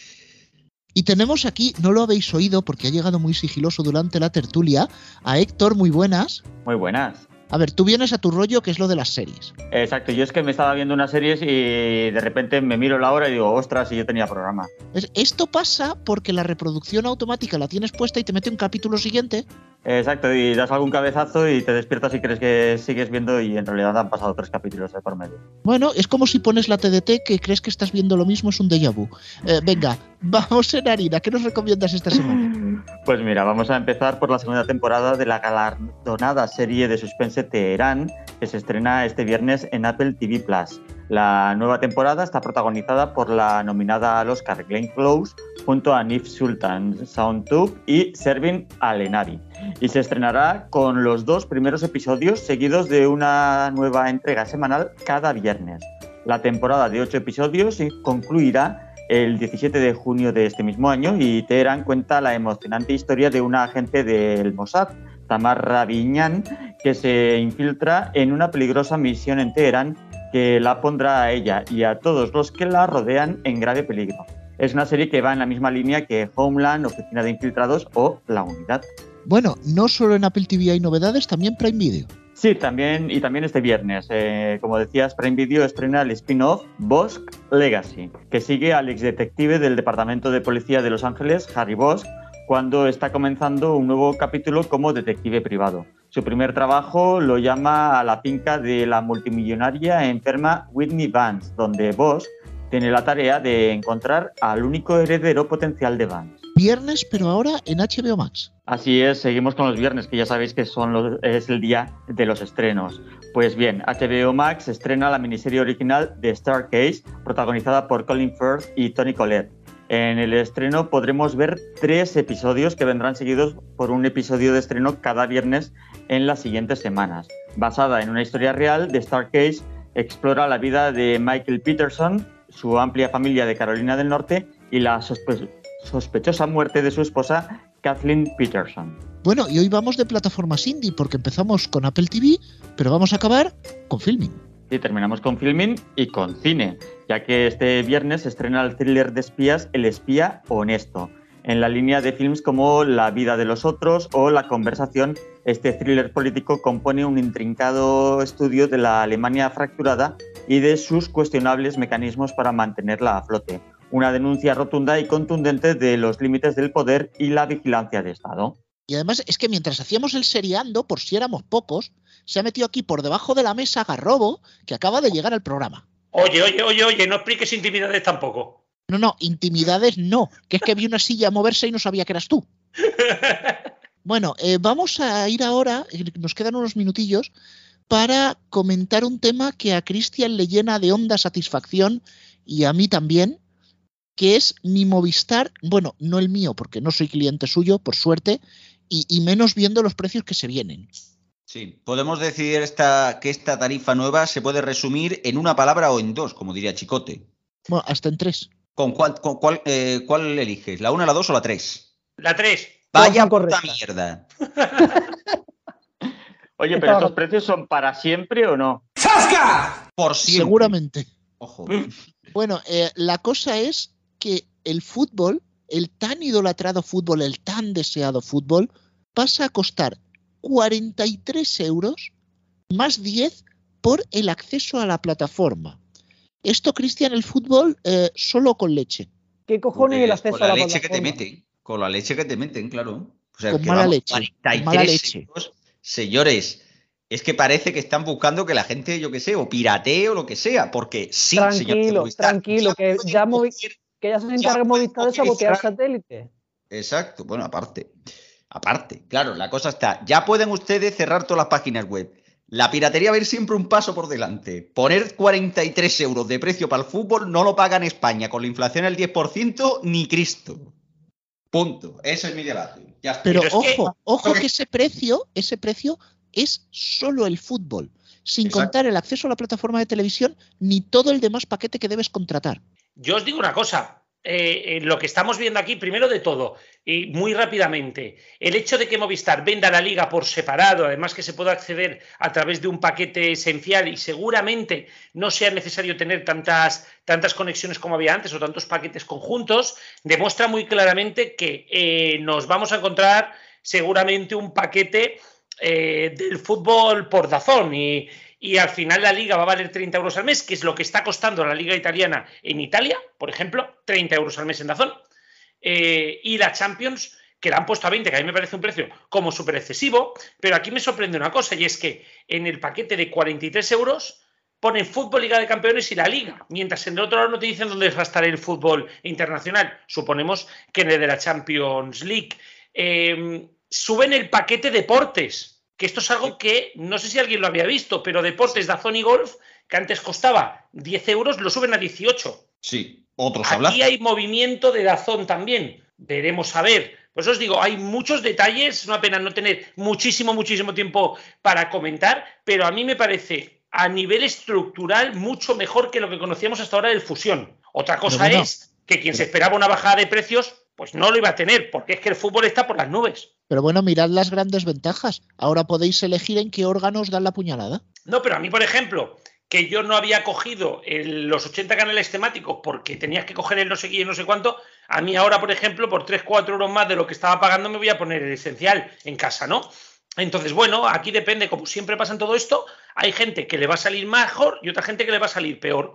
Y tenemos aquí, no lo habéis oído porque ha llegado muy sigiloso durante la tertulia, a Héctor, muy buenas. Muy buenas. A ver, tú vienes a tu rollo, que es lo de las series. Exacto, yo es que me estaba viendo unas series y de repente me miro la hora y digo, ostras, y yo tenía programa. Es- Esto pasa porque la reproducción automática la tienes puesta y te mete un capítulo siguiente. Exacto, y das algún cabezazo y te despiertas y crees que sigues viendo y en realidad han pasado tres capítulos de por medio. Bueno, es como si pones la TDT que crees que estás viendo lo mismo, es un déjà vu. Eh, venga, <laughs> vamos en harina, ¿qué nos recomiendas esta semana? Pues mira, vamos a empezar por la segunda temporada de la galardonada serie de suspense Teherán, que se estrena este viernes en Apple TV Plus. La nueva temporada está protagonizada por la nominada al Oscar Glenn Close junto a Nif Sultan Soundtube y Servin Alenari. Y se estrenará con los dos primeros episodios seguidos de una nueva entrega semanal cada viernes. La temporada de ocho episodios concluirá el 17 de junio de este mismo año y Teherán cuenta la emocionante historia de una agente del Mossad, Tamar Rabinyan, que se infiltra en una peligrosa misión en Teherán que la pondrá a ella y a todos los que la rodean en grave peligro. Es una serie que va en la misma línea que Homeland, Oficina de Infiltrados o La Unidad. Bueno, no solo en Apple TV hay novedades, también Prime Video. Sí, también y también este viernes, eh, como decías, Prime Video estrena el spin-off Bosch Legacy, que sigue al exdetective del Departamento de Policía de Los Ángeles, Harry Bosch, cuando está comenzando un nuevo capítulo como detective privado. Su primer trabajo lo llama a la finca de la multimillonaria enferma Whitney Vance, donde Bosch tiene la tarea de encontrar al único heredero potencial de Vance. Viernes, pero ahora en HBO Max. Así es, seguimos con los viernes, que ya sabéis que son los- es el día de los estrenos. Pues bien, HBO Max estrena la miniserie original de Star Case, protagonizada por Colin Firth y Tony Collette. En el estreno podremos ver tres episodios que vendrán seguidos por un episodio de estreno cada viernes en las siguientes semanas. Basada en una historia real, de Star Case explora la vida de Michael Peterson, su amplia familia de Carolina del Norte y la sospe- sospechosa muerte de su esposa, Kathleen Peterson. Bueno, y hoy vamos de plataformas indie porque empezamos con Apple TV, pero vamos a acabar con filming. Y terminamos con filming y con cine, ya que este viernes se estrena el thriller de espías El espía honesto. En la línea de films como La vida de los otros o La conversación, este thriller político compone un intrincado estudio de la Alemania fracturada y de sus cuestionables mecanismos para mantenerla a flote. Una denuncia rotunda y contundente de los límites del poder y la vigilancia de Estado. Y además es que mientras hacíamos el seriando, por si éramos pocos, se ha metido aquí por debajo de la mesa Garrobo, que acaba de llegar al programa. Oye, oye, oye, oye, no expliques intimidades tampoco. No, no, intimidades no, que es que vi una silla moverse y no sabía que eras tú. <laughs> Bueno, eh, vamos a ir ahora, eh, nos quedan unos minutillos, para comentar un tema que a Cristian le llena de honda satisfacción y a mí también, que es mi Movistar, bueno, no el mío, porque no soy cliente suyo, por suerte, y, y menos viendo los precios que se vienen. Sí, podemos decir esta, que esta tarifa nueva se puede resumir en una palabra o en dos, como diría Chicote. Bueno, hasta en tres. ¿Con cuál, con cuál, eh, cuál eliges? ¿La una, la dos o la tres? La 3. Vaya puta correcta. mierda. <laughs> Oye, pero ¿estos precios son para siempre o no? Por siempre. Seguramente. Ojo. <laughs> Bueno, eh, la cosa es que el fútbol, el tan idolatrado fútbol, el tan deseado fútbol, pasa a costar 43 euros más 10 por el acceso a la plataforma. Esto, Cristian, el fútbol eh, solo con leche. ¿Qué cojones el Pues, acceso con a la la leche que te plataforma? meten. Con la leche que te meten, claro. O sea, Con que mala vamos, leche, con 43 mala leche. euros. Señores, es que parece que están buscando que la gente, yo qué sé, o piratee o lo que sea, porque sí, señor Tranquilo, Movistar, tranquilo, que ya Movi- Que ya se encarga Movistar de sabotear satélite. Exacto, bueno, aparte. Aparte, claro, la cosa está. Ya pueden ustedes cerrar todas las páginas web. La piratería va a ir siempre un paso por delante. Poner 43 euros de precio para el fútbol no lo paga en España con la inflación al 10% ni Cristo. Punto. Ese es mi debate. Ya está. Pero, Pero que- ojo, ojo que ese precio, ese precio es solo el fútbol, sin Exacto. contar el acceso a la plataforma de televisión ni todo el demás paquete que debes contratar. Yo os digo una cosa. Eh, lo que estamos viendo aquí, primero de todo, y muy rápidamente, el hecho de que Movistar venda la liga por separado, además que se pueda acceder a través de un paquete esencial y seguramente no sea necesario tener tantas, tantas conexiones como había antes o tantos paquetes conjuntos, demuestra muy claramente que eh, nos vamos a encontrar seguramente un paquete eh, del fútbol por Dazón y, y al final la liga va a valer 30 euros al mes, que es lo que está costando la liga italiana en Italia, por ejemplo, 30 euros al mes en Dazón. Eh, y la Champions, que la han puesto a 20, que a mí me parece un precio como súper excesivo, pero aquí me sorprende una cosa, y es que en el paquete de 43 euros ponen fútbol, Liga de Campeones y la Liga, mientras en el otro lado no te dicen dónde va a estar el fútbol internacional. Suponemos que en el de la Champions League. Eh, suben el paquete deportes, que esto es algo que no sé si alguien lo había visto, pero deportes de Azón y Golf, que antes costaba 10 euros, lo suben a 18. Sí, otros hablan. Aquí hay movimiento de Dazón también. Veremos a ver. Pues os digo, hay muchos detalles. Es una pena no tener muchísimo, muchísimo tiempo para comentar, pero a mí me parece a nivel estructural mucho mejor que lo que conocíamos hasta ahora del fusión. Otra cosa bueno. es que quien se esperaba una bajada de precios, pues no lo iba a tener, porque es que el fútbol está por las nubes. Pero bueno, mirad las grandes ventajas. Ahora podéis elegir en qué órganos dan la puñalada. No, pero a mí, por ejemplo, que yo no había cogido el- los 80 canales temáticos porque tenías que coger el no sé qué y no sé cuánto, a mí ahora, por ejemplo, por 3, 4 euros más de lo que estaba pagando, me voy a poner el esencial en casa, ¿no? Entonces, bueno, aquí depende, como siempre pasa en todo esto, hay gente que le va a salir mejor y otra gente que le va a salir peor.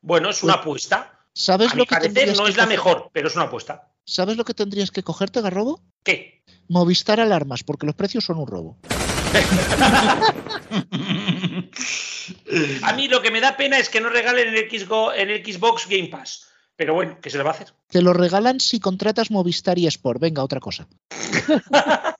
Bueno, es una apuesta. ¿Sabes A mi lo que parecer tendrías no que es la mejor, pero es una apuesta. ¿Sabes lo que tendrías que cogerte, Garrobo? ¿Qué? Movistar Alarmas, porque los precios son un robo. <laughs> A mí lo que me da pena es que no regalen el, Xgo- el Xbox Game Pass. Pero bueno, ¿qué se le va a hacer? Te lo regalan si contratas Movistar y Sport. Venga, otra cosa. <laughs>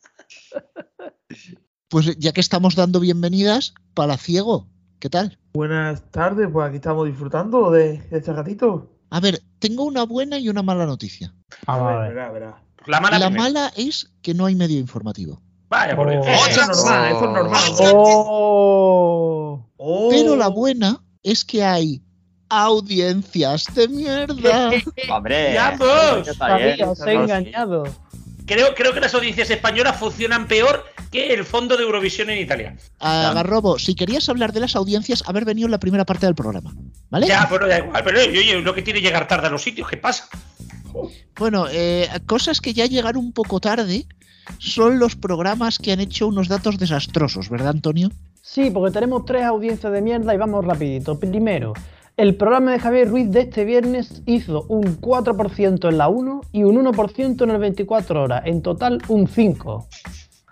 Pues ya que estamos dando bienvenidas, Palaciego, ¿qué tal? Buenas tardes, pues aquí estamos disfrutando de, de este ratito. A ver, tengo una buena y una mala noticia. Vamos a ver. verá, verá. La mala La primero. mala es que no hay medio informativo. Vaya, por Oh. Dios. Eso es normal, eso es normal. ¡Oh! Oh. Pero la buena es que hay audiencias de mierda. <laughs> Hombre, Ya, vos. sí. engañado. Creo, creo que las audiencias españolas funcionan peor que el fondo de Eurovisión en Italia. A Garrobo, si querías hablar de las audiencias, haber venido en la primera parte del programa. ¿Vale? Ya, pero da igual. Pero oye, oye, lo que tiene llegar tarde a los sitios, ¿qué pasa? Bueno, eh, cosas que ya llegaron un poco tarde son los programas que han hecho unos datos desastrosos, ¿verdad, Antonio? Sí, porque tenemos tres audiencias de mierda y vamos rapidito. Primero, el programa de Javier Ruiz de este viernes hizo un 4% en la 1 y un 1% en el 24 horas. En total, un 5.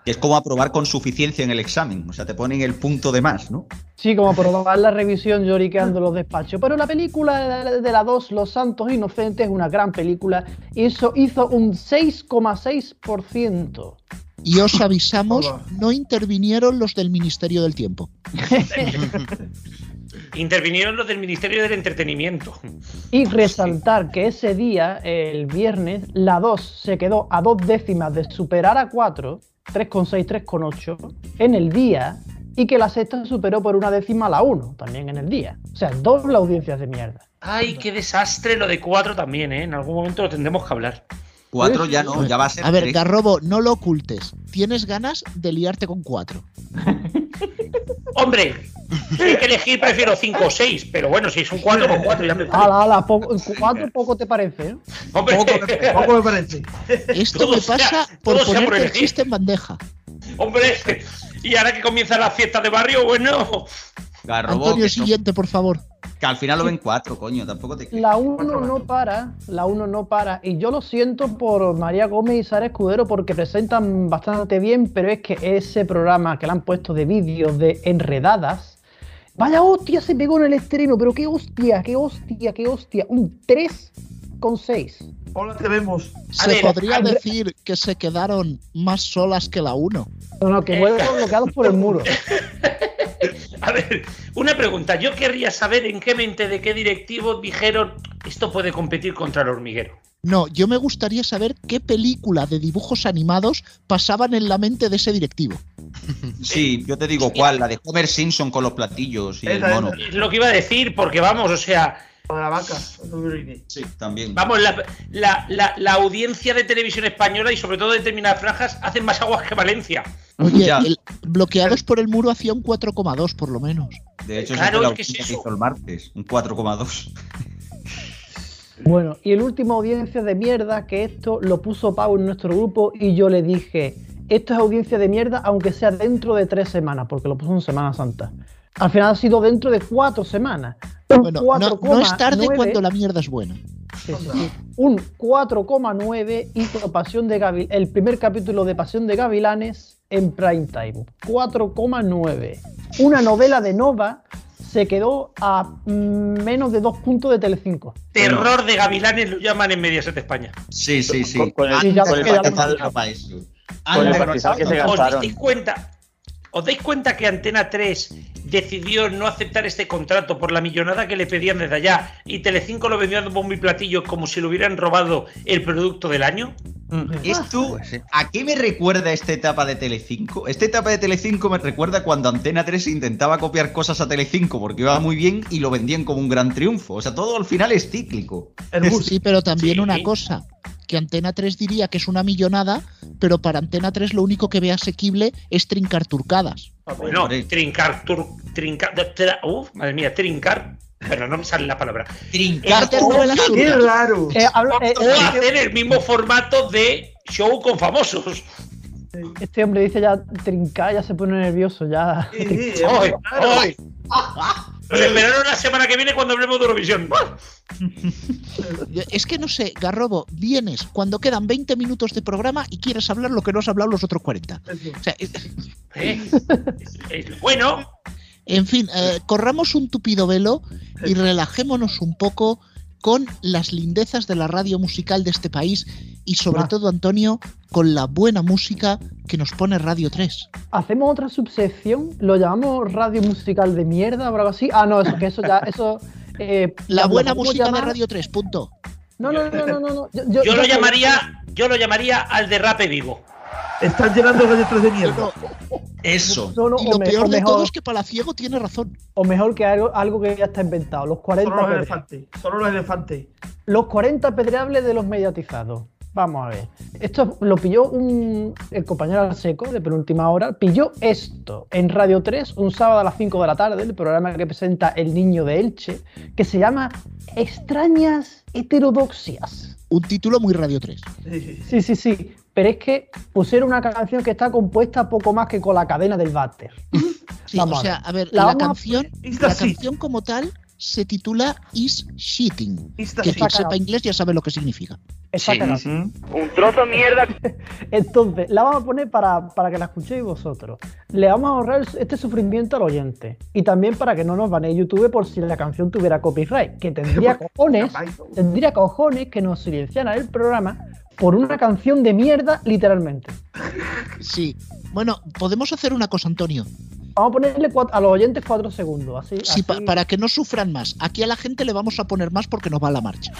Es como aprobar con suficiencia en el examen. O sea, te ponen el punto de más, ¿no? Sí, como probar la revisión lloriqueando los despachos. Pero la película de la 2, Los Santos Inocentes, es una gran película. Y eso hizo un 6,6%. Y os avisamos, no intervinieron los del Ministerio del Tiempo. <laughs> Intervinieron los del Ministerio del Entretenimiento. Y resaltar que ese día, el viernes, la 2 se quedó a dos décimas de superar a 4, 3,6, 3,8, en el día, y que la sexta superó por una décima a la 1, también en el día. O sea, doble audiencias de mierda. Ay, qué desastre lo de cuatro también, ¿eh? En algún momento lo tendremos que hablar. Cuatro ya no, ya va a ser A ver. Garrobo, no lo ocultes. Tienes ganas de liarte con cuatro. <laughs> Hombre, si hay que elegir, prefiero cinco o seis, pero bueno, si es un cuatro con cuatro ya me vale. Ala, ala, poco, 4 poco te parece, ¿eh? Hombre, Poco <laughs> me, poco me parece. Esto Todo me pasa sea por ponerte el chiste en bandeja. hombre, y ahora que comienza la fiesta de barrio, bueno. Garrobo, Antonio, siguiente, por favor. Que al final lo ven cuatro, coño. Tampoco te La 1 no para, la 1 no para. Y yo lo siento por María Gómez y Sara Escudero porque presentan bastante bien, pero es que ese programa que le han puesto de vídeos de enredadas, vaya hostia, se pegó en el estreno, pero qué hostia, qué hostia, qué hostia. Un 3,6. Hola, te vemos. Se ver, podría André- decir que se quedaron más solas que la uno. No, no, que vuelven bloqueados por el muro. <laughs> A ver, una pregunta. Yo querría saber en qué mente de qué directivo dijeron esto puede competir contra el hormiguero. No, yo me gustaría saber qué película de dibujos animados pasaban en la mente de ese directivo. <laughs> Sí, yo te digo cuál, la de Homer Simpson con los platillos y el mono. Es lo que iba a decir, porque vamos, o sea, O de la vaca. Sí, también. vamos, la, la- la- la audiencia de televisión española y sobre todo de determinadas franjas hacen más aguas que Valencia. Oye, Ya. el- bloqueados por el muro hacía un 4,2 por lo menos. De hecho, Claro, es que es eso. hizo el martes, un 4,2. Bueno, y el último audiencia de mierda, que esto lo puso Pau en nuestro grupo y yo le dije, esto es audiencia de mierda aunque sea dentro de tres semanas, porque lo puso en Semana Santa. Al final ha sido dentro de cuatro semanas. Un Bueno, no, no es tarde 4,9, cuando la mierda es buena. sí, sí, sí. Un 4,9 hizo Pasión de Gavil- el primer capítulo de Pasión de Gavilanes en prime time. 4,9. Una novela de Nova se quedó a mm, menos de dos puntos de Telecinco. Terror de gavilanes lo llaman en Mediaset España. Sí, sí, sí. Con- con el- Sí, ya. Con el que se ¿Os dais cuenta? ¿Os dais cuenta que Antena 3 decidió no aceptar este contrato por la millonada que le pedían desde allá y Telecinco lo vendió de bombo y platillo como si le hubieran robado el producto del año? ¿Esto Pues a qué me recuerda esta etapa de Telecinco? Esta etapa de Telecinco me recuerda cuando Antena 3 intentaba copiar cosas a Telecinco porque iba muy bien y lo vendían como un gran triunfo. O sea, todo al final es cíclico. Sí, pero también Sí. una cosa, que Antena 3 diría que es una millonada, pero para Antena 3 lo único que ve asequible es trincar turcadas. Bueno, trincar, tur, trincar, tra- uf, madre mía, trincar. Pero no me sale la palabra. Trincar Hacer novelas ¡Qué raro! Eh, eh, O eh, hacer el mismo formato de show con famosos. este hombre dice ya trincar, ya se pone nervioso, ya. Sí, sí, es ¡Ay! <laughs> Nos esperaron la semana que viene cuando hablemos de Eurovisión. Es que no sé, Garrobo, vienes cuando quedan 20 minutos de programa y quieres hablar lo que no has hablado los otros 40. Eso. O sea, eh, ¿Eh? Es- es bueno, en fin, eh, corramos un tupido velo y relajémonos un poco con las lindezas de la radio musical de este país y sobre Ah. todo, Antonio, con la buena música que nos pone Radio 3. Hacemos otra subsección, lo llamamos radio musical de mierda o algo así. Ah, no, eso, que eso ya, eso. eh, La buena música llamar- de Radio 3, punto. No, no, no, no, no. no. yo lo llamaría, yo lo llamaría al derrape vivo. Están llenando galletas de mierda. Eso. No, no, Y lo me- peor de mejor, todo es que Palaciego tiene razón. o mejor que algo, algo que ya está inventado. Los 40, Solo los elefantes. Solo los elefantes. los 40 pedreables de los mediatizados. Vamos a ver. Esto lo pilló un, el compañero Alseco de penúltima hora. Pilló esto en Radio 3 un sábado a las 5 de la tarde, el programa que presenta El Niño de Elche, que se llama Extrañas Heterodoxias. Un título muy Radio 3. Sí, sí, sí. Pero es que pusieron una canción que está compuesta poco más que con la cadena del váter. Sí, Vamos o sea, a ver, La la, vamos a canción, la canción como tal se titula Is Shitting. Que quien sepa inglés ya sabe lo que significa. Está Sí. cagado. Ujú. <laughs> Entonces, la vamos a poner para, para que la escuchéis vosotros. Le vamos a ahorrar este sufrimiento al oyente. Y también para que no nos banee YouTube por si la canción tuviera copyright. Que tendría <laughs> cojones, tendría cojones que nos silenciara el programa por una canción de mierda, literalmente. Sí. Bueno, podemos hacer una cosa, Antonio. Vamos a ponerle a los oyentes cuatro segundos. Así, Sí, pa- para que no sufran más. Aquí a la gente le vamos a poner más porque nos va la marcha.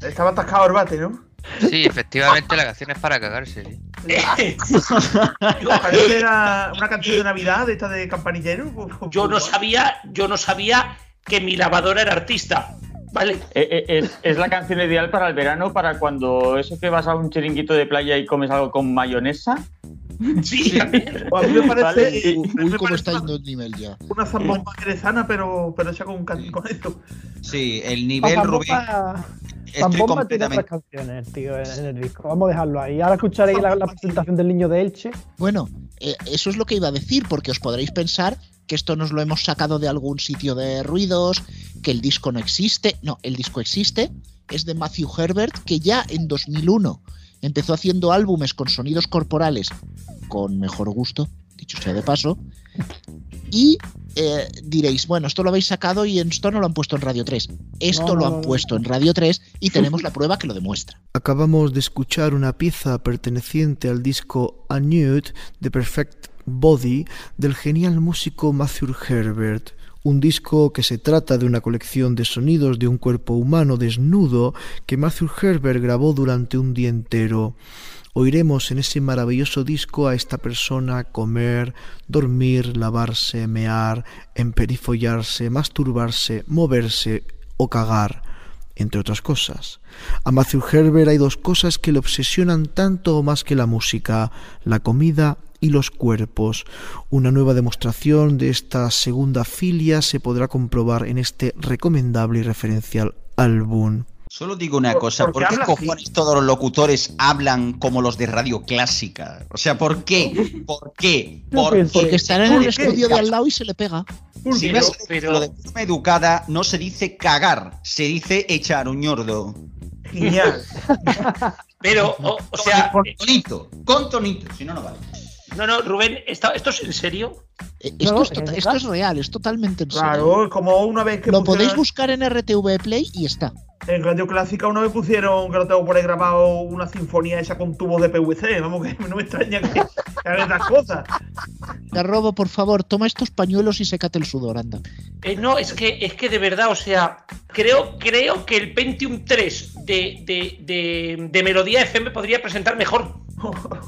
Estaba atascado el bate, ¿no? Sí, efectivamente la canción es para cagarse. <laughs> sí. Parece era una canción de Navidad, esta de campanillero. Yo no sabía, yo no sabía que mi lavadora era artista. Vale. Eh, eh, Es, es la canción ideal para el verano, para cuando eso que vas a un chiringuito de playa y comes algo con mayonesa. <laughs> Sí. O a mí me parece, Vale, a y- mí me Uy, cómo parece está una, yendo el nivel ya. una zambomba jerezana, pero, pero hecha con, un can- con esto. Sí, el nivel, Zambomba- Rubén, estoy Zambomba tiene otras completamente... canciones, tío, en, en el disco. Vamos a dejarlo ahí. Ahora escucharéis la, la presentación del niño de Elche. Bueno, eh, eso es lo que iba a decir, porque os podréis pensar que esto nos lo hemos sacado de algún sitio de ruidos, que el disco no existe. No, el disco existe. Es de Matthew Herbert, que ya en 2001 empezó haciendo álbumes con sonidos corporales con mejor gusto, dicho sea de paso. Y eh, diréis, bueno, esto lo habéis sacado y esto no lo han puesto en Radio 3. Esto No, lo no, han no. puesto en Radio 3 y tenemos la prueba que lo demuestra. Acabamos de escuchar una pieza perteneciente al disco A Nude de Perfect Body del genial músico Matthew Herbert. Un disco que se trata de una colección de sonidos de un cuerpo humano desnudo que Matthew Herbert grabó durante un día entero. Oiremos en ese maravilloso disco a esta persona comer, dormir, lavarse, mear, emperifollarse, masturbarse, moverse o cagar entre otras cosas. A Matthew Herbert hay dos cosas que le obsesionan tanto o más que la música, la comida y los cuerpos. Una nueva demostración de esta segunda filia se podrá comprobar en este recomendable y referencial álbum. Solo digo una ¿Por- cosa, por ¿por qué cojones todos los locutores hablan como los de radio clásica? O sea, ¿por qué? ¿Por qué? ¿Por qué? Porque estará en ¿Por el qué? estudio de al lado y se le pega. Si Pero- ves pero- lo de forma educada, no se dice cagar, se dice echar un ñordo. Genial. <laughs> Pero, o, o sea, con tonito, con tonito, si no, no vale. No, no, Rubén, ¿está- ¿esto es en serio? Eh, Esto, No, es ¿es verdad? esto es real, es totalmente en serio. Claro, como una vez que Lo pusieron- podéis buscar en RTV Play y está. En Radio Clásica una vez pusieron, que lo tengo por ahí grabado, una sinfonía esa con tubos de PVC. Vamos, que no me extraña que, <laughs> que hagan estas cosas. Garrobo, por favor, toma estos pañuelos y sécate el sudor, anda. Eh, no, es que, es que de verdad, o sea, creo, creo que el Pentium 3 de, de, de, de Melodía FM podría presentar mejor.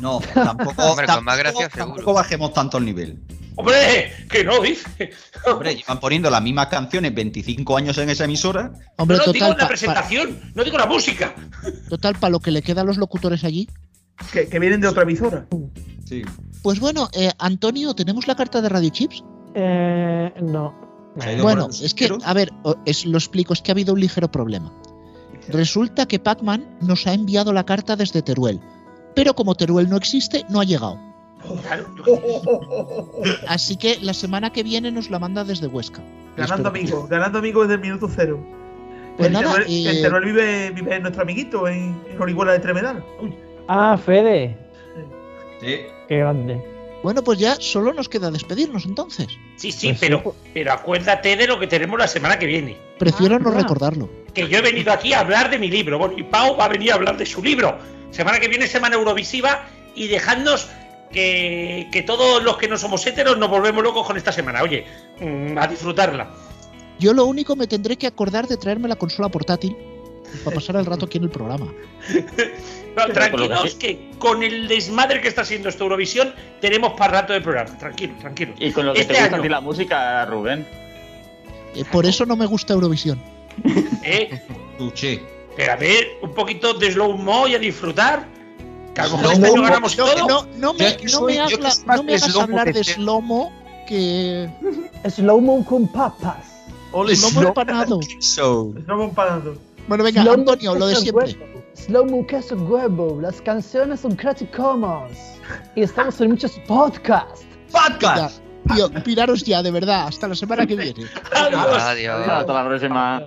No, <laughs> tampoco, Hombre, con más tampoco- gracia, tampoco bajemos tanto el nivel. ¡Hombre! Que no, dice. Hombre, llevan poniendo las mismas canciones 25 años en esa emisora. Hombre, no, digo total, la pa- pa- presentación, no digo la música. total, para lo que le queda a los locutores allí. Que, que vienen de otra emisora. Sí. Pues bueno, eh, Antonio, ¿tenemos la carta de Radio Chips? Eh, no. Bueno, es que, a ver, es- lo explico, es que ha habido un ligero problema. Resulta que Pac-Man nos ha enviado la carta desde Teruel, pero como Teruel no existe, no ha llegado. Claro. <laughs> Así que la semana que viene nos la manda desde Huesca. Que- amigos, ganando amigos desde el minuto cero. Pues el nada, Teruel, eh, el Teruel vive, vive nuestro amiguito en, en Orihuela de Tremedal. Uy, Ah, Fede. Sí. Qué grande. Bueno, pues ya solo nos queda despedirnos entonces. Sí, sí, Pues sí. pero, pero acuérdate de lo que tenemos la semana que viene. Prefiero Ah, no ah. recordarlo. Que yo he venido aquí a hablar de mi libro. Bueno, y Pau va a venir a hablar de su libro. Semana que viene, semana Eurovisiva. Y dejadnos que, que todos los que no somos héteros nos volvemos locos con esta semana. Oye, mm, a disfrutarla. Yo lo único me tendré que acordar de traerme la consola portátil para pasar el rato aquí en el programa. <laughs> No, tranquilos, que con el desmadre que está siendo esta Eurovisión, tenemos para rato de programa. Tranquilo, tranquilo. Y con lo que Este te gusta año. a ti la música, Rubén. Eh, por eso no me gusta Eurovisión. ¿Eh? Tuche. Pero a ver, un poquito de slow mo y a disfrutar. Que a lo mejor Slow este año mo, ganamos No, todo. no, no me, no soy- me habla- no me hagas hablar de ser- slomo que Slow-mo con papas. Ole, slomo empanado. So. estamos empanando. Bueno, venga, Slow-mo Antonio, lo de siempre. huevo. Slow-mo queso huevo. Las canciones son Creative Commons. Y estamos en muchos podcasts. Podcast. tío, piraros ya, de verdad. Hasta la semana que viene. Adiós. Adiós. Hasta la próxima.